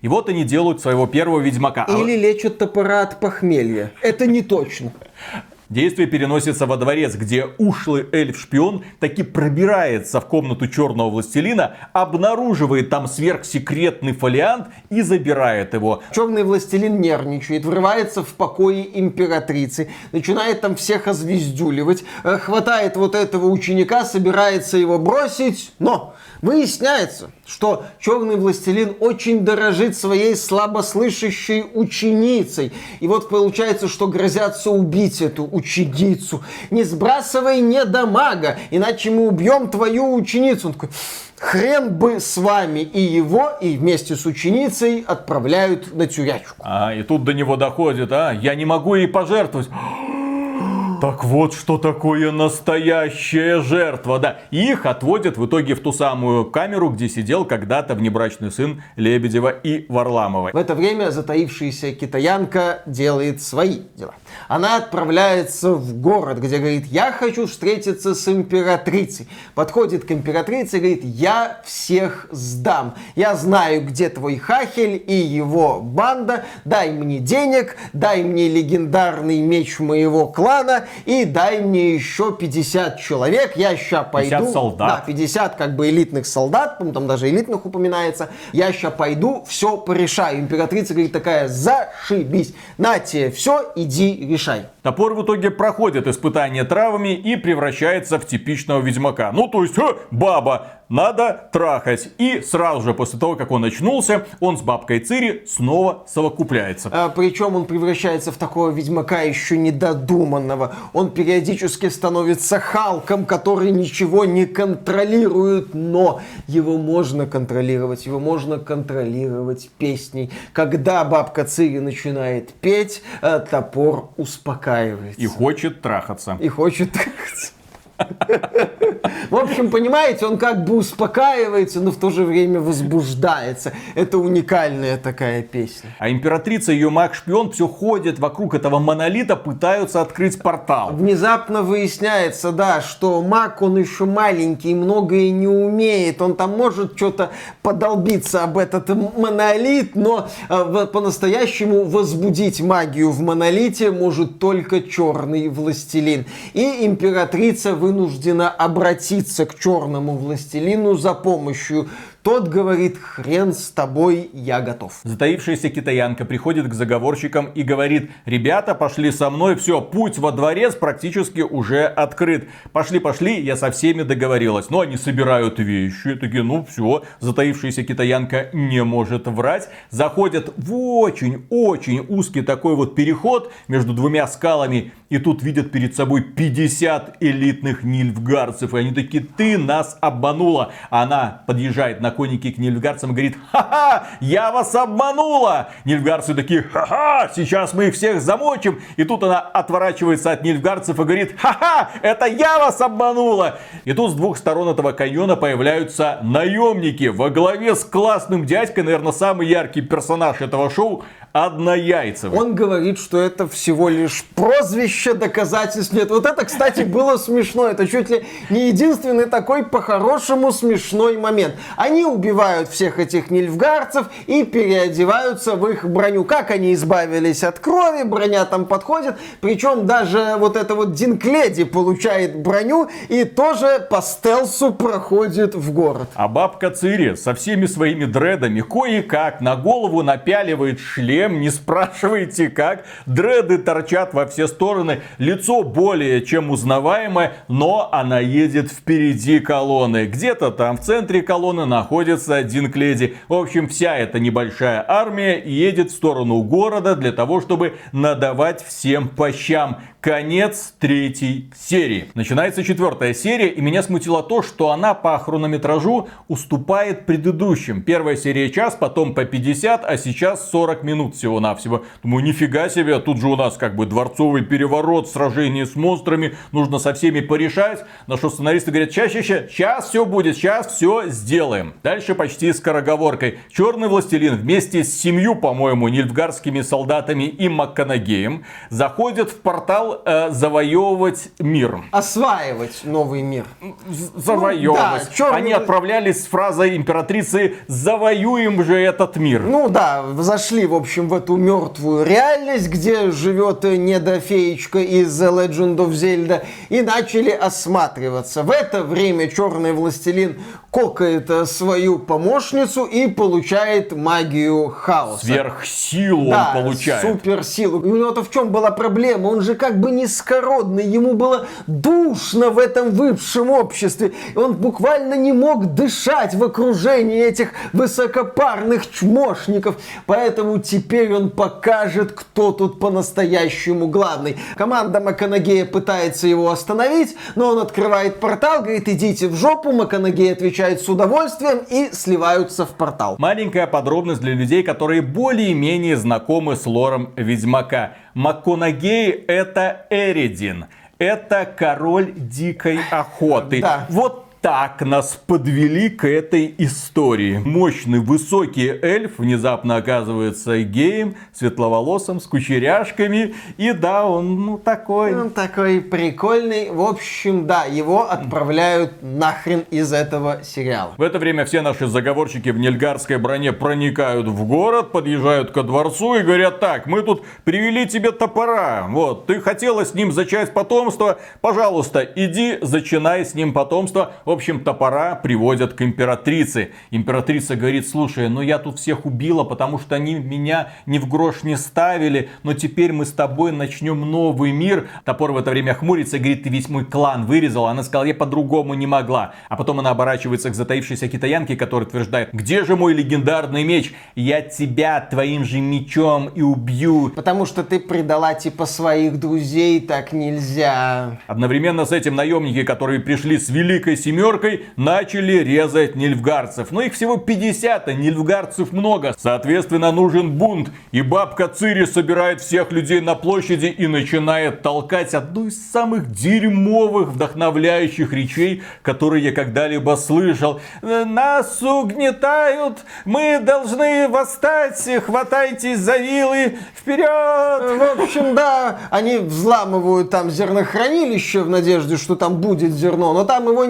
И вот они делают своего первого ведьмака. А Или лечат топора от похмелья. Это не точно. Действие переносится во дворец, где ушлый эльф-шпион таки пробирается в комнату черного властелина, обнаруживает там сверхсекретный фолиант и забирает его. Черный властелин нервничает, врывается в покои императрицы, начинает там всех озвездюливать, э, хватает вот этого ученика, собирается его бросить, но Выясняется, что черный властелин очень дорожит своей слабослышащей ученицей. И вот получается, что грозятся убить эту ученицу. Не сбрасывай не дамага, иначе мы убьем твою ученицу. Он такой, хрен бы с вами. И его, и вместе с ученицей отправляют на тюрячку. А, и тут до него доходит, а, я не могу ей пожертвовать. Так вот, что такое настоящая жертва, да. Их отводят в итоге в ту самую камеру, где сидел когда-то внебрачный сын Лебедева и Варламовой. В это время затаившаяся китаянка делает свои дела. Она отправляется в город, где говорит, я хочу встретиться с императрицей. Подходит к императрице и говорит, я всех сдам. Я знаю, где твой Хахель и его банда. Дай мне денег, дай мне легендарный меч моего клана и дай мне еще 50 человек. Я сейчас пойду. 50 солдат. Да, 50 как бы элитных солдат, там даже элитных упоминается. Я сейчас пойду, все порешаю. Императрица говорит такая, зашибись. На тебе все, иди решай. Топор в итоге проходит испытание травами и превращается в типичного ведьмака. Ну, то есть, э, баба, надо трахать. И сразу же после того, как он очнулся, он с бабкой Цири снова совокупляется. А, причем он превращается в такого ведьмака еще недодуманного. Он периодически становится Халком, который ничего не контролирует, но его можно контролировать, его можно контролировать песней. Когда бабка Цири начинает петь, э, топор успокаивается. И хочет трахаться. И хочет трахаться. В общем, понимаете, он как бы успокаивается, но в то же время возбуждается. Это уникальная такая песня. А императрица и ее маг-шпион все ходят вокруг этого монолита, пытаются открыть портал. Внезапно выясняется, да, что маг, он еще маленький, многое не умеет. Он там может что-то подолбиться об этот монолит, но э, по-настоящему возбудить магию в монолите может только черный властелин. И императрица вынуждена обратиться к черному властелину за помощью. Тот говорит, хрен с тобой, я готов. Затаившаяся китаянка приходит к заговорщикам и говорит, ребята, пошли со мной, все, путь во дворец практически уже открыт. Пошли, пошли, я со всеми договорилась. Но они собирают вещи, такие, ну все, затаившаяся китаянка не может врать. Заходят в очень-очень узкий такой вот переход между двумя скалами и тут видят перед собой 50 элитных нильфгарцев. И они такие, ты нас обманула. Она подъезжает на коннике к нильфгарцам и говорит, ха-ха, я вас обманула. Нильфгарцы такие, ха-ха, сейчас мы их всех замочим. И тут она отворачивается от нильфгарцев и говорит, ха-ха, это я вас обманула. И тут с двух сторон этого каньона появляются наемники во главе с классным дядькой, наверное, самый яркий персонаж этого шоу, Однояйцевый. Он говорит, что это всего лишь прозвище, доказательств нет. Вот это, кстати, было смешно. Это чуть ли не единственный такой по-хорошему смешной момент. Они убивают всех этих нильфгарцев и переодеваются в их броню. Как они избавились от крови, броня там подходит. Причем даже вот это вот Динкледи получает броню и тоже по стелсу проходит в город. А бабка Цири со всеми своими дредами кое-как на голову напяливает шлем чем, не спрашивайте как. Дреды торчат во все стороны, лицо более чем узнаваемое, но она едет впереди колонны. Где-то там в центре колонны находится Динкледи. В общем, вся эта небольшая армия едет в сторону города для того, чтобы надавать всем по щам. Конец третьей серии. Начинается четвертая серия, и меня смутило то, что она по хронометражу уступает предыдущим. Первая серия час, потом по 50, а сейчас 40 минут всего-навсего. Думаю, нифига себе, тут же у нас как бы дворцовый переворот, сражение с монстрами, нужно со всеми порешать. На что сценаристы говорят, чаще, чаще, сейчас все будет, сейчас все сделаем. Дальше почти скороговоркой. Черный властелин вместе с семью, по-моему, нильфгарскими солдатами и Макканагеем заходит в портал э, завоевывать мир. Осваивать новый мир. Завоевывать. Ну, да, черный... Они отправлялись с фразой императрицы «Завоюем же этот мир». Ну да, зашли, в общем, в эту мертвую реальность, где живет недофеечка из The Legend of Zelda, и начали осматриваться. В это время черный властелин кокает свою помощницу и получает магию хаоса. Сверхсилу да, он получает. суперсилу. И у него-то в чем была проблема? Он же как бы низкородный, ему было душно в этом высшем обществе. И он буквально не мог дышать в окружении этих высокопарных чмошников. Поэтому теперь он покажет, кто тут по-настоящему главный. Команда Маканагея пытается его остановить, но он открывает портал, говорит, идите в жопу. Маканагей отвечает с удовольствием и сливаются в портал. Маленькая подробность для людей, которые более-менее знакомы с лором Ведьмака. МакКонагей это Эридин. Это король дикой охоты. Да. Вот так нас подвели к этой истории. Мощный высокий эльф внезапно оказывается геем, светловолосым, с кучеряшками. И да, он ну такой. Он такой прикольный. В общем, да, его отправляют нахрен из этого сериала. В это время все наши заговорщики в нельгарской броне проникают в город, подъезжают ко дворцу и говорят, так, мы тут привели тебе топора. Вот, ты хотела с ним зачать потомство, пожалуйста, иди, зачинай с ним потомство. В общем, топора приводят к императрице. Императрица говорит, слушай, ну я тут всех убила, потому что они меня ни в грош не ставили, но теперь мы с тобой начнем новый мир. Топор в это время хмурится и говорит, ты весь мой клан вырезала. Она сказала, я по-другому не могла. А потом она оборачивается к затаившейся китаянке, которая утверждает, где же мой легендарный меч? Я тебя твоим же мечом и убью. Потому что ты предала типа своих друзей, так нельзя. Одновременно с этим наемники, которые пришли с великой семьей, семеркой начали резать нильфгарцев. Но их всего 50, а нильфгарцев много. Соответственно, нужен бунт. И бабка Цири собирает всех людей на площади и начинает толкать одну из самых дерьмовых, вдохновляющих речей, которые я когда-либо слышал. Нас угнетают, мы должны восстать, хватайтесь за вилы, вперед! В общем, да, они взламывают там зернохранилище в надежде, что там будет зерно, но там его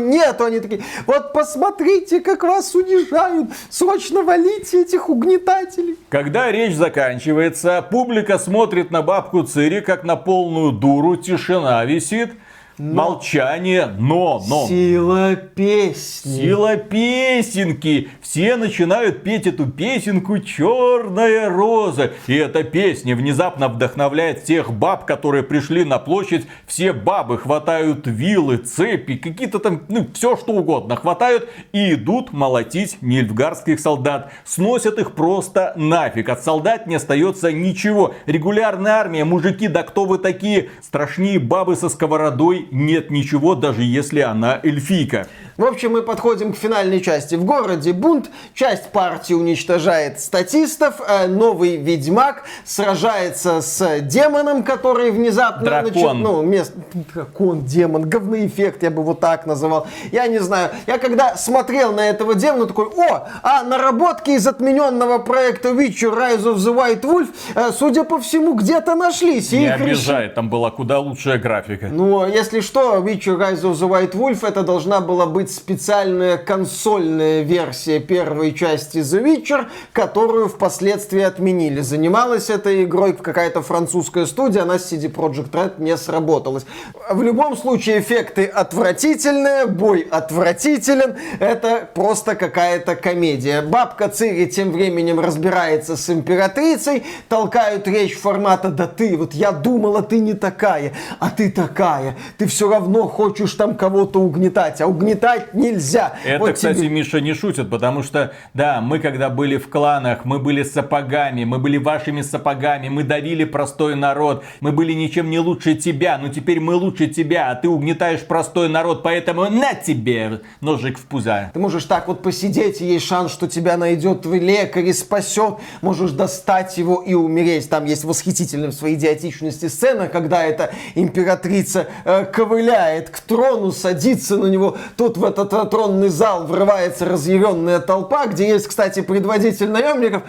нет, они такие, вот посмотрите, как вас унижают, срочно валите этих угнетателей. Когда речь заканчивается, публика смотрит на бабку Цири, как на полную дуру, тишина висит. молчание, но, но. Сила песни. Сила песенки. Все начинают петь эту песенку «Черная роза». И эта песня внезапно вдохновляет всех баб, которые пришли на площадь. Все бабы хватают вилы, цепи, какие-то там, ну, все что угодно хватают и идут молотить нильфгарских солдат. Сносят их просто нафиг. От солдат не остается ничего. Регулярная армия, мужики, да кто вы такие? Страшнее бабы со сковородой нет ничего, даже если она эльфийка. В общем, мы подходим к финальной части. В городе бунт, часть партии уничтожает статистов, э, новый ведьмак сражается с демоном, который внезапно... Дракон. начи- Ну, мест... Дракон, демон, говноэффект, я бы вот так называл. Я не знаю. Я когда смотрел на этого демона, такой, о, а наработки из отмененного проекта Witcher Rise of the White Wolf, э, судя по всему, где-то нашлись. И Не их решили- обижай, там была куда лучшая графика. ну, если что, Witcher Rise of the White Wolf это должна была быть специальная консольная версия первой части The Witcher, которую впоследствии отменили. Занималась этой игрой какая-то французская студия, она с CD Projekt Red не сработалась. В любом случае эффекты отвратительные, бой отвратителен, это просто какая-то комедия. Бабка Цири тем временем разбирается с императрицей, толкают речь формата «Да ты, вот я думала, ты не такая, а ты такая, ты все равно хочешь там кого-то угнетать, а угнетать нельзя». Это, Вот кстати, тебе- Миша не шутит, потому что, да, мы когда были в кланах, мы были сапогами, мы были вашими сапогами, мы давили простой народ, мы были ничем не лучше тебя, но теперь мы лучше тебя, а ты угнетаешь простой народ, поэтому на тебе ножик в пузо. Ты можешь так вот посидеть, и есть шанс, что тебя найдет твой лекарь и спасет. Можешь достать его и умереть. Там есть восхитительная в своей идиотичности сцена, когда эта императрица э, ковыляет к трону, садится на него. Тут в этот э, тронный зал врывается разъяренная толпа, где есть, кстати, предводитель наемников.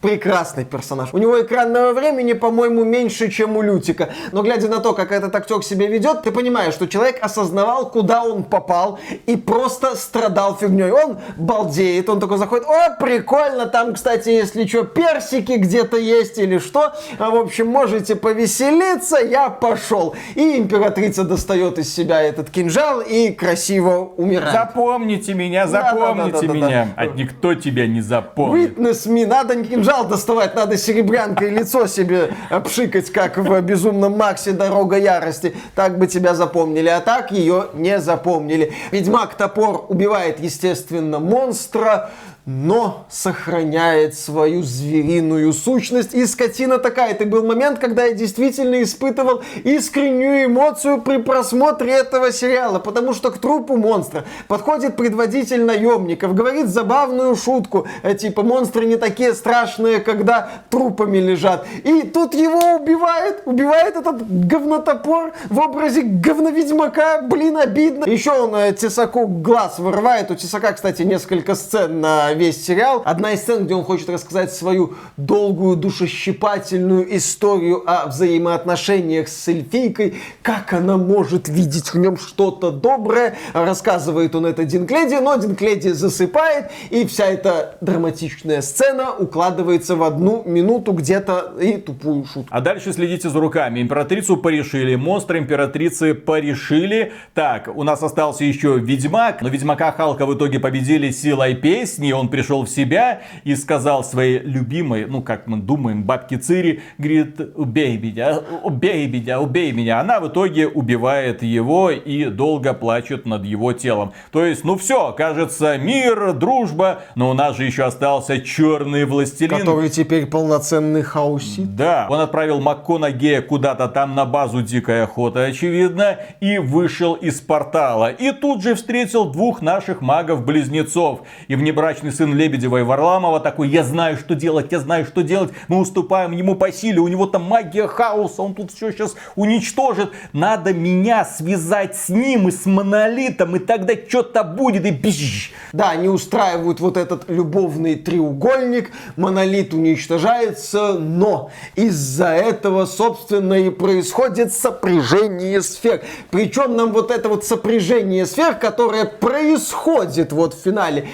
Прекрасный персонаж. У него экранного времени, по-моему, меньше, чем у Лютика. Но глядя на то, как этот актер себя ведет, ты понимаешь, что человек осознавал, куда он попал и просто страдал фигней. Он балдеет, он такой заходит, о, прикольно, там, кстати, если что, персики где-то есть или что. А, В общем, можете повеселиться, я пошел. И императрица достает из себя этот кинжал и красиво умирает. Запомните меня, Да, да, запомните да, да, да, меня. да. А никто тебя не запомнит. Witness me, надо не кинжал доставать, надо серебрянкой лицо себе обшикать, как в «Безумном Максе. Дорога ярости». Так бы тебя запомнили, а так ее не запомнили. Ведьмак-топор убивает, естественно, монстра, но сохраняет свою звериную сущность. И скотина такая. Это был момент, когда я действительно испытывал искреннюю эмоцию при просмотре этого сериала. Потому что к трупу монстра подходит предводитель наемников, говорит забавную шутку. э, Типа, монстры не такие страшные, когда трупами лежат. И тут его убивает. Убивает этот говнотопор в образе говноведьмака. Блин, обидно. Еще он э, Тесаку глаз вырывает. У Тесака, кстати, несколько сцен на весь сериал. Одна из сцен, где он хочет рассказать свою долгую, душещипательную историю о взаимоотношениях с эльфийкой, как она может видеть в нем что-то доброе. Рассказывает он это Динкледи, но Динкледи засыпает, и вся эта драматичная сцена укладывается в одну минуту где-то и тупую шутку. А дальше следите за руками. Императрицу порешили, монстры императрицы порешили. Так, у нас остался еще Ведьмак, но Ведьмака Халка в итоге победили силой песни. Он пришел в себя и сказал своей любимой, ну как мы думаем, бабке Цири, говорит, убей меня, убей меня, убей меня. Она в итоге убивает его и долго плачет над его телом. То есть, ну все, кажется, мир, дружба, но у нас же еще остался черный властелин. Который теперь полноценный хаусит. Да, он отправил МакКонагея куда-то там на базу Дикая Охота, очевидно, и вышел из портала. И тут же встретил двух наших магов-близнецов. И внебрачный сын Лебедева и Варламова такой, я знаю, что делать, я знаю, что делать. Мы уступаем ему по силе, у него там магия хаоса, он тут все сейчас уничтожит. Надо меня связать с ним и с монолитом, и тогда что-то будет, и бжж. Да, они устраивают вот этот любовный треугольник, монолит уничтожается, но из-за этого, собственно, и происходит сопряжение сфер. Причем нам вот это вот сопряжение сфер, которое происходит вот в финале,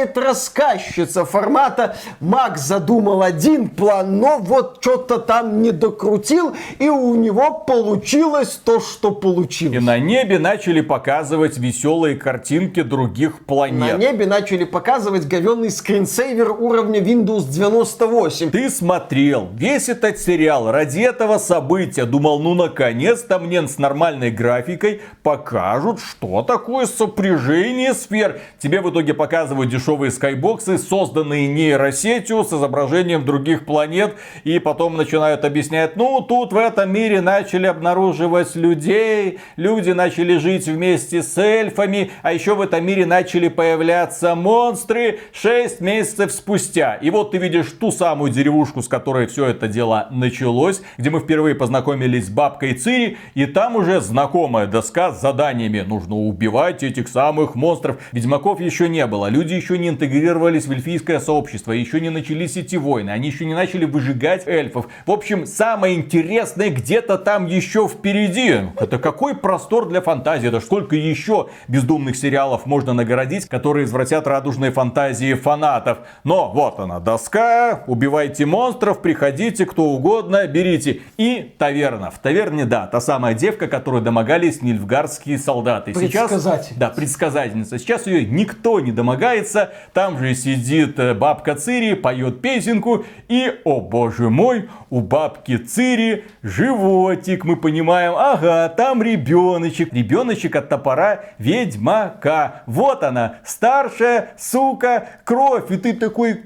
меняет рассказчица формата Макс задумал один план, но вот что-то там не докрутил, и у него получилось то, что получилось. И на небе начали показывать веселые картинки других планет. На небе начали показывать говенный скринсейвер уровня Windows 98. Ты смотрел весь этот сериал ради этого события. Думал, ну наконец-то мне с нормальной графикой покажут, что такое сопряжение сфер. Тебе в итоге показывают дешевые скайбоксы, созданные нейросетью с изображением других планет. И потом начинают объяснять, ну тут в этом мире начали обнаруживать людей, люди начали жить вместе с эльфами, а еще в этом мире начали появляться монстры 6 месяцев спустя. И вот ты видишь ту самую деревушку, с которой все это дело началось, где мы впервые познакомились с бабкой Цири, и там уже знакомая доска с заданиями. Нужно убивать этих самых монстров. Ведьмаков еще не было, люди еще не интегрировались в эльфийское сообщество, еще не начались эти войны, они еще не начали выжигать эльфов. В общем, самое интересное где-то там еще впереди. Это какой простор для фантазии, это сколько еще бездумных сериалов можно наградить, которые извратят радужные фантазии фанатов. Но вот она, доска, убивайте монстров, приходите, кто угодно, берите. И таверна. В таверне, да, та самая девка, которую домогались нильфгардские солдаты. Сейчас, да, предсказательница. Сейчас ее никто не домогается. Там же сидит э, бабка Цири, поет песенку. И, о боже мой, у бабки Цири животик. Мы понимаем, ага, там ребеночек. Ребеночек от топора ведьмака. Вот она, старшая, сука, кровь. И ты такой,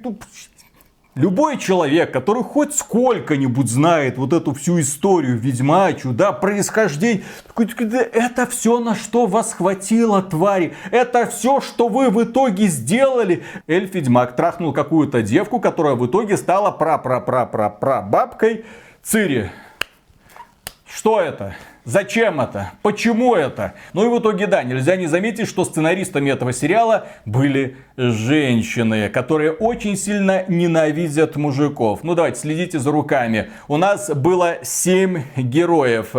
Любой человек, который хоть сколько-нибудь знает вот эту всю историю ведьмачу, да, происхождение, это все на что вас хватило, твари, это все, что вы в итоге сделали. Эльф-ведьмак трахнул какую-то девку, которая в итоге стала пра-пра-пра-пра-пра бабкой Цири. Что это? Зачем это? Почему это? Ну и в итоге, да, нельзя не заметить, что сценаристами этого сериала были женщины, которые очень сильно ненавидят мужиков. Ну давайте, следите за руками. У нас было 7 героев.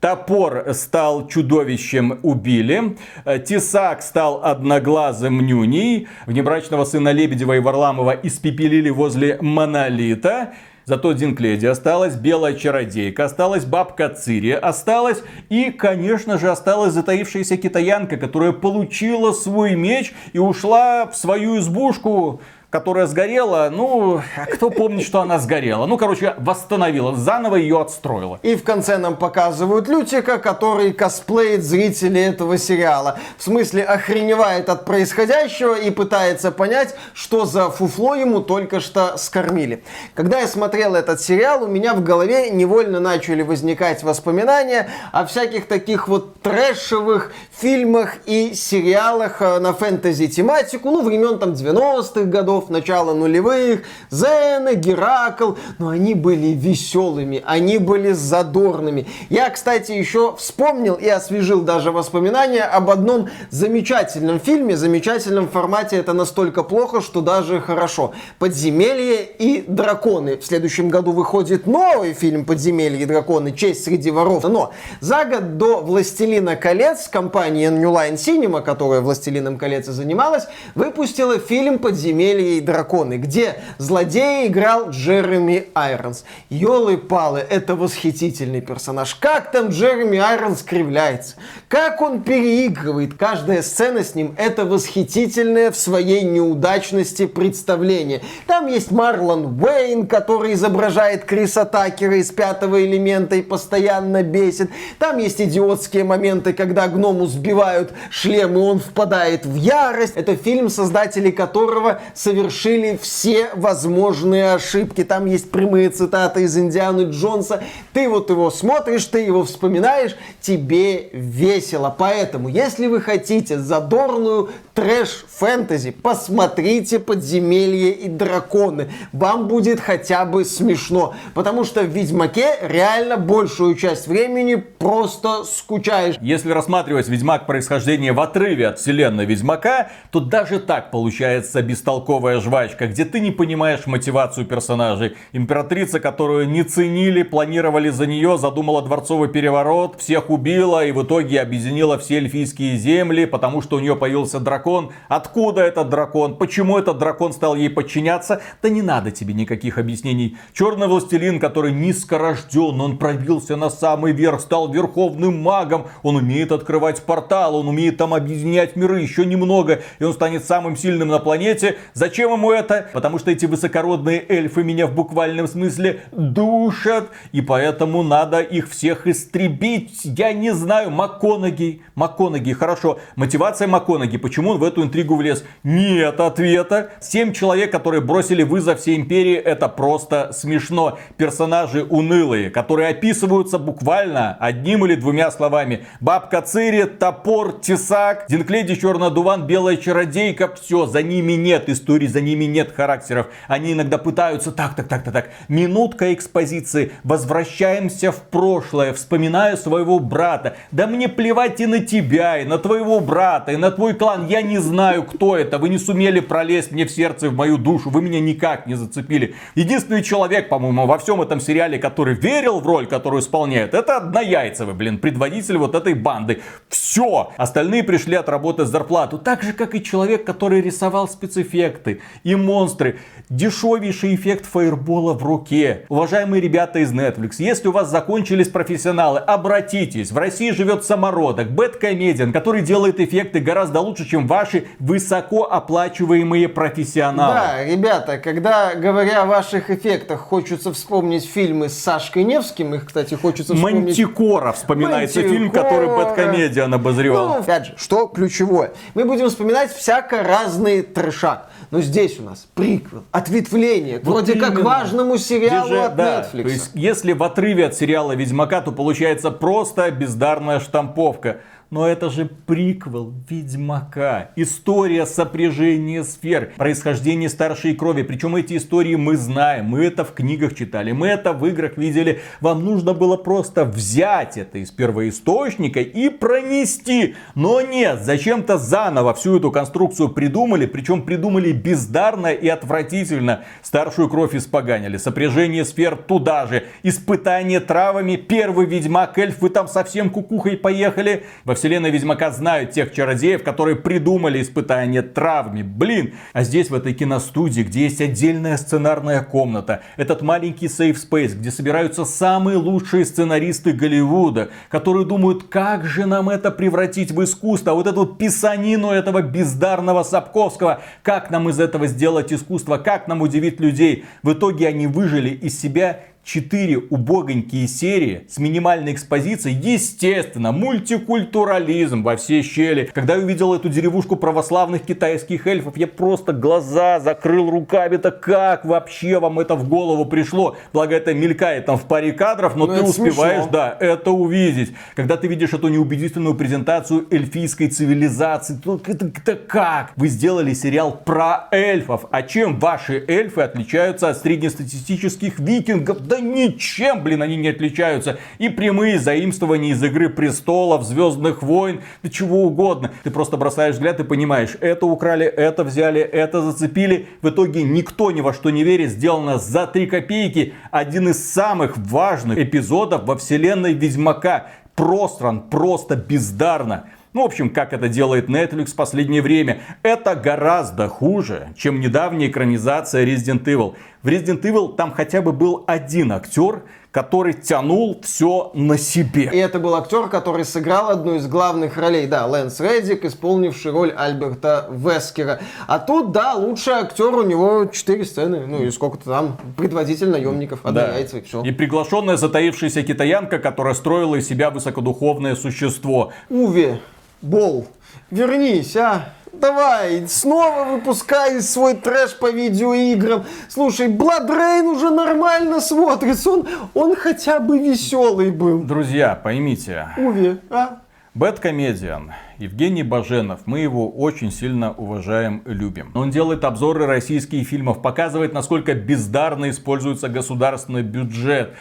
Топор стал чудовищем, убили. Тесак стал одноглазым нюней. Внебрачного сына Лебедева и Варламова испепелили возле монолита. Зато Динкледи осталась, белая чародейка осталась, бабка Цири осталась. И, конечно же, осталась затаившаяся китаянка, которая получила свой меч и ушла в свою избушку которая сгорела, ну, кто помнит, что она сгорела? Ну, короче, восстановила, заново ее отстроила. И в конце нам показывают Лютика, который косплеит зрителей этого сериала. В смысле, охреневает от происходящего и пытается понять, что за фуфло ему только что скормили. Когда я смотрел этот сериал, у меня в голове невольно начали возникать воспоминания о всяких таких вот трэшевых фильмах и сериалах э, на фэнтези-тематику, ну, времен там 90-х годов, веков, начала нулевых, Зена, Геракл, но они были веселыми, они были задорными. Я, кстати, еще вспомнил и освежил даже воспоминания об одном замечательном фильме, замечательном формате, это настолько плохо, что даже хорошо. «Подземелье и драконы». В следующем году выходит новый фильм «Подземелье и драконы. Честь среди воров». Но за год до «Властелина колец» компания New Line Cinema, которая «Властелином колец» и занималась, выпустила фильм «Подземелье и драконы, где злодея играл Джереми Айронс. Ёлы-палы, это восхитительный персонаж. Как там Джереми Айронс кривляется, как он переигрывает. Каждая сцена с ним это восхитительное в своей неудачности представление. Там есть Марлон Уэйн, который изображает Криса Такера из пятого элемента и постоянно бесит. Там есть идиотские моменты, когда гному сбивают шлем, и он впадает в ярость. Это фильм, создатели которого совершенно совершили все возможные ошибки. Там есть прямые цитаты из Индианы Джонса. Ты вот его смотришь, ты его вспоминаешь, тебе весело. Поэтому, если вы хотите задорную трэш-фэнтези, посмотрите «Подземелье и драконы». Вам будет хотя бы смешно. Потому что в «Ведьмаке» реально большую часть времени просто скучаешь. Если рассматривать «Ведьмак» происхождение в отрыве от вселенной «Ведьмака», то даже так получается бестолковая пластиковая жвачка, где ты не понимаешь мотивацию персонажей. Императрица, которую не ценили, планировали за нее, задумала дворцовый переворот, всех убила и в итоге объединила все эльфийские земли, потому что у нее появился дракон. Откуда этот дракон? Почему этот дракон стал ей подчиняться? Да не надо тебе никаких объяснений. Черный властелин, который низкорожден, он пробился на самый верх, стал верховным магом, он умеет открывать портал, он умеет там объединять миры, еще немного, и он станет самым сильным на планете. Зачем ему это? Потому что эти высокородные эльфы меня в буквальном смысле душат, и поэтому надо их всех истребить. Я не знаю, МакКонахи, МакКонахи, хорошо. Мотивация МакКонахи, почему он в эту интригу влез? Нет ответа. Семь человек, которые бросили вызов всей империи, это просто смешно. Персонажи унылые, которые описываются буквально одним или двумя словами. Бабка Цири, топор, тесак, Динкледи, черный дуван, белая чародейка. Все, за ними нет истории, за ними нет характеров. Они иногда пытаются так, так, так, так, так. Минутка экспозиции. Возвращаемся в прошлое, вспоминаю своего брата. Да мне плевать и на тебя, и на твоего брата, и на твой клан. Я не знаю, кто это. Вы не сумели пролезть мне в сердце, в мою душу. Вы меня никак не зацепили. Единственный человек, по-моему, во всем этом сериале, который верил в роль, которую исполняет, это Однояйцевый, блин, предводитель вот этой банды. Все. Остальные пришли отработать зарплату. Так же, как и человек, который рисовал спецэффекты и монстры. Дешевейший эффект фаербола в руке. Уважаемые ребята из Netflix, если у вас закончились профессионалы, обратитесь. В России живет самородок, бэткомедиан, который делает эффекты гораздо лучше, чем ваши высокооплачиваемые профессионалы. Да, ребята, когда говоря о ваших эффектах, хочется вспомнить фильмы с Сашкой Невским, их, кстати, хочется вспомнить... Мантикора вспоминается фильм, который Бэткомедиан обозревал. Ну, опять же, что ключевое? Мы будем вспоминать всяко разный трешак. Но здесь у нас приквел, ответвление, Вот вроде как именно. важному сериалу же- от да, Netflix. То есть, если в отрыве от сериала Ведьмака, то получается просто бездарная штамповка. Но это же приквел Ведьмака. История сопряжения сфер, происхождение старшей крови. Причем эти истории мы знаем, мы это в книгах читали, мы это в играх видели. Вам нужно было просто взять это из первоисточника и пронести. Но нет, зачем-то заново всю эту конструкцию придумали, причем придумали бездарно и отвратительно. Старшую кровь испоганили, сопряжение сфер туда же, испытание травами, первый ведьмак, эльф, вы там совсем кукухой поехали. Во вселенной Ведьмака знают тех чародеев, которые придумали испытание травами. Блин, а здесь в этой киностудии, где есть отдельная сценарная комната, этот маленький сейф спейс, где собираются самые лучшие сценаристы Голливуда, которые думают, как же нам это превратить в искусство, вот эту писанину этого бездарного Сапковского, как нам из этого сделать искусство, как нам удивить людей. В итоге они выжили из себя четыре убогонькие серии с минимальной экспозицией, естественно, мультикультурализм во все щели. Когда я увидел эту деревушку православных китайских эльфов, я просто глаза закрыл руками. Это как вообще вам это в голову пришло? Благо это мелькает там в паре кадров, но Ну, ты успеваешь, смешно. да, это увидеть. Когда ты видишь эту неубедительную презентацию эльфийской цивилизации, то это, это как? Вы сделали сериал про эльфов. А чем ваши эльфы отличаются от среднестатистических викингов? Да ничем, блин, они не отличаются. И прямые заимствования из Игры Престолов, Звездных войн, да чего угодно. Ты просто бросаешь взгляд и понимаешь, это украли, это взяли, это зацепили. В итоге никто ни во что не верит. Сделано за 3 копейки. Один из самых важных эпизодов во вселенной Ведьмака. Простран, просто бездарно. Ну, в общем, как это делает Netflix в последнее время. Это гораздо хуже, чем недавняя экранизация Resident Evil. В Resident Evil там хотя бы был один актер, который тянул все на И себе. это был актер, который сыграл одну из главных ролей. Да, Лэнс Реддик, исполнивший роль Альберта Вескера. А тут, да, лучший актер, у него четыре сцены. Ну и сколько-то там предводитель наемников, однояйцевый, все. И приглашенная затаившаяся китаянка, которая строила из себя высокодуховное существо. Уве, Бол, вернись, а? Давай, снова выпускай свой трэш по видеоиграм. Слушай, Rain уже нормально смотрится. Он, он хотя бы веселый был. Друзья, поймите, Уве, а? Бэткомедиан Евгений Баженов, мы его очень сильно уважаем и любим. Он делает обзоры российских фильмов, показывает, насколько бездарно используется государственный бюджет.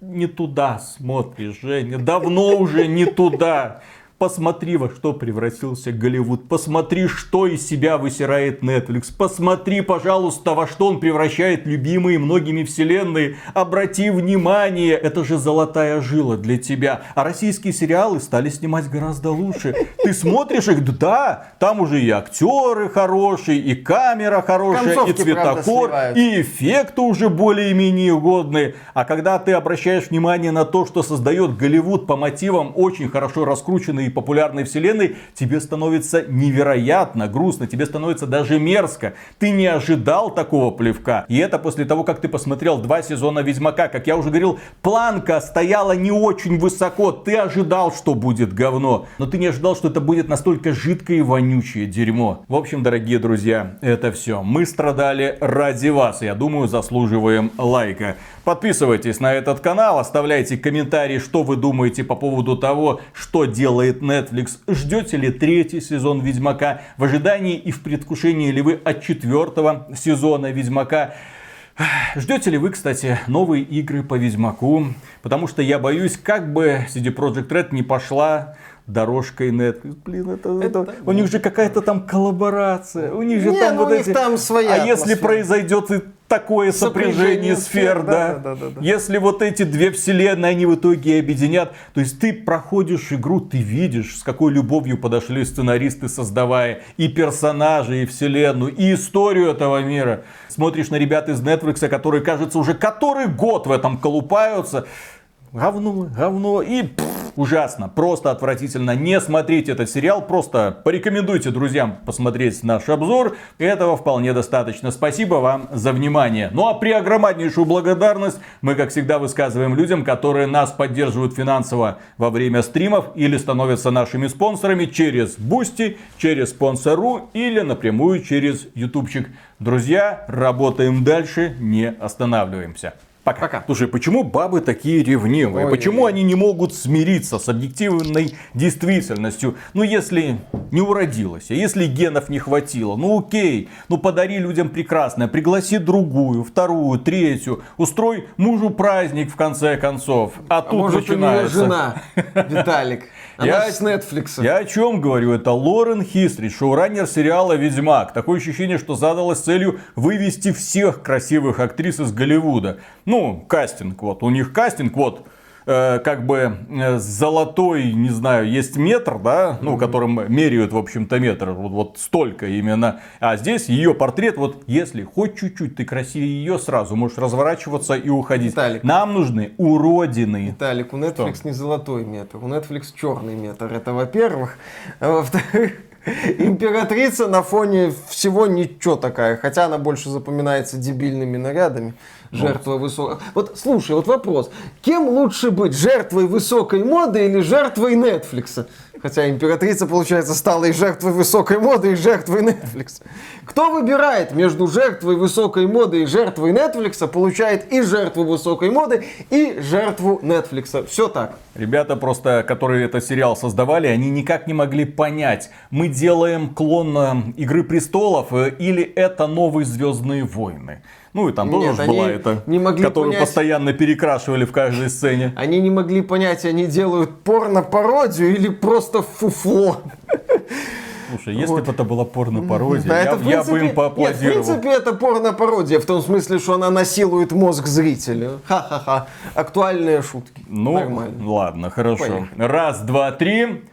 Не туда смотришь, Женя, давно уже не туда. Посмотри, во что превратился Голливуд. Посмотри, что из себя высирает Netflix. Посмотри, пожалуйста, во что он превращает любимые многими вселенные. Обрати внимание, это же золотая жила для тебя. А российские сериалы стали снимать гораздо лучше. Ты смотришь их, да, там уже и актеры хорошие, и камера хорошая, Концовки, и цветокор, правда, и эффекты уже более-менее годные. А когда ты обращаешь внимание на то, что создает Голливуд по мотивам очень хорошо раскрученной и популярной вселенной, тебе становится невероятно грустно, тебе становится даже мерзко. Ты не ожидал такого плевка. И это после того, как ты посмотрел два сезона Ведьмака. Как я уже говорил, планка стояла не очень высоко. Ты ожидал, что будет говно. Но ты не ожидал, что это будет настолько жидкое и вонючее дерьмо. В общем, дорогие друзья, это все. Мы страдали ради вас. Я думаю, заслуживаем лайка. Подписывайтесь на этот канал, оставляйте комментарии, что вы думаете по поводу того, что делает Netflix. Ждете ли третий сезон Ведьмака? В ожидании и в предвкушении ли вы от четвертого сезона Ведьмака? Ждете ли вы, кстати, новые игры по Ведьмаку? Потому что я боюсь, как бы CD Projekt Red не пошла дорожкой Netflix. Блин, это, это, Это- у них же какая-то там коллаборация. У них же Не, там ну вот у них эти... там своя А если атмосфера. произойдет и такое сопряжение Сопряжение сфер, сфер, да? да, да, да, да. Если вот эти две вселенные, они в итоге объединят, то есть ты проходишь игру, ты видишь, с какой любовью подошли сценаристы, создавая и персонажей, и вселенную, и историю этого мира. Смотришь на ребят из Netflix, которые, кажется, уже который год в этом колупаются. Говно, говно и пф, ужасно, просто отвратительно. Не смотрите этот сериал, просто порекомендуйте друзьям посмотреть наш обзор. Этого вполне достаточно. Спасибо вам за внимание. Ну а при огромнейшую благодарность мы, как всегда, высказываем людям, которые нас поддерживают финансово во время стримов или становятся нашими спонсорами через Boosty, через Sponsr или напрямую через Ютубчик. Друзья, работаем дальше, не останавливаемся. Пока. Пока. Слушай, почему бабы такие ревнивые? Ой, почему ой, они не могут смириться с объективной действительностью? Ну, если не уродилась, а если генов не хватило, ну окей, ну подари людям прекрасное, пригласи другую, вторую, третью, устрой мужу праздник в конце концов. А, А тут может у нее начинается. жена, Виталик. Она Я- с Netflix. Я о чем говорю? Это Лорен Хистри, шоураннер сериала «Ведьмак». Такое ощущение, что задалась целью вывести всех красивых актрис из Голливуда. Ну, кастинг, вот. У них кастинг, вот, э, как бы э, золотой, не знаю, есть метр, да, ну, которым меряют, в общем-то, метр, вот, вот столько именно. А здесь ее портрет, вот, если хоть чуть-чуть ты красивее ее, сразу можешь разворачиваться и уходить. Виталик. Нам нужны уродины. Виталик, у Netflix не золотой метр, у Netflix черный метр. Это во-первых. А во-вторых, императрица на фоне всего ничего такая, хотя она больше запоминается дебильными нарядами. Жертва высокой... Вот слушай, вот вопрос. Кем лучше быть, жертвой высокой моды или жертвой Netflix? Хотя императрица, получается, стала и жертвой высокой моды, и жертвой Netflix. Кто выбирает между жертвой высокой моды и жертвой Netflix, получает и жертву высокой моды, и жертву Netflix. Все так. Ребята просто, которые этот сериал создавали, они никак не могли понять, мы делаем клон Игры Престолов или это новые Звездные войны. Ну и там тоже была эта, не могли которую понять- постоянно перекрашивали в каждой сцене. Они не могли понять, они делают порно-пародию или просто фуфло. Слушай, если Вот. бы это была порно-пародия, Да, я, это, в я бы принципе- им Нет, в поаплодировал. принципе, это порно-пародия, в том смысле, что она насилует мозг зрителя. Ха-ха-ха. Актуальные шутки. ну, Нормально. ладно, хорошо. Поехали. Раз, два, три.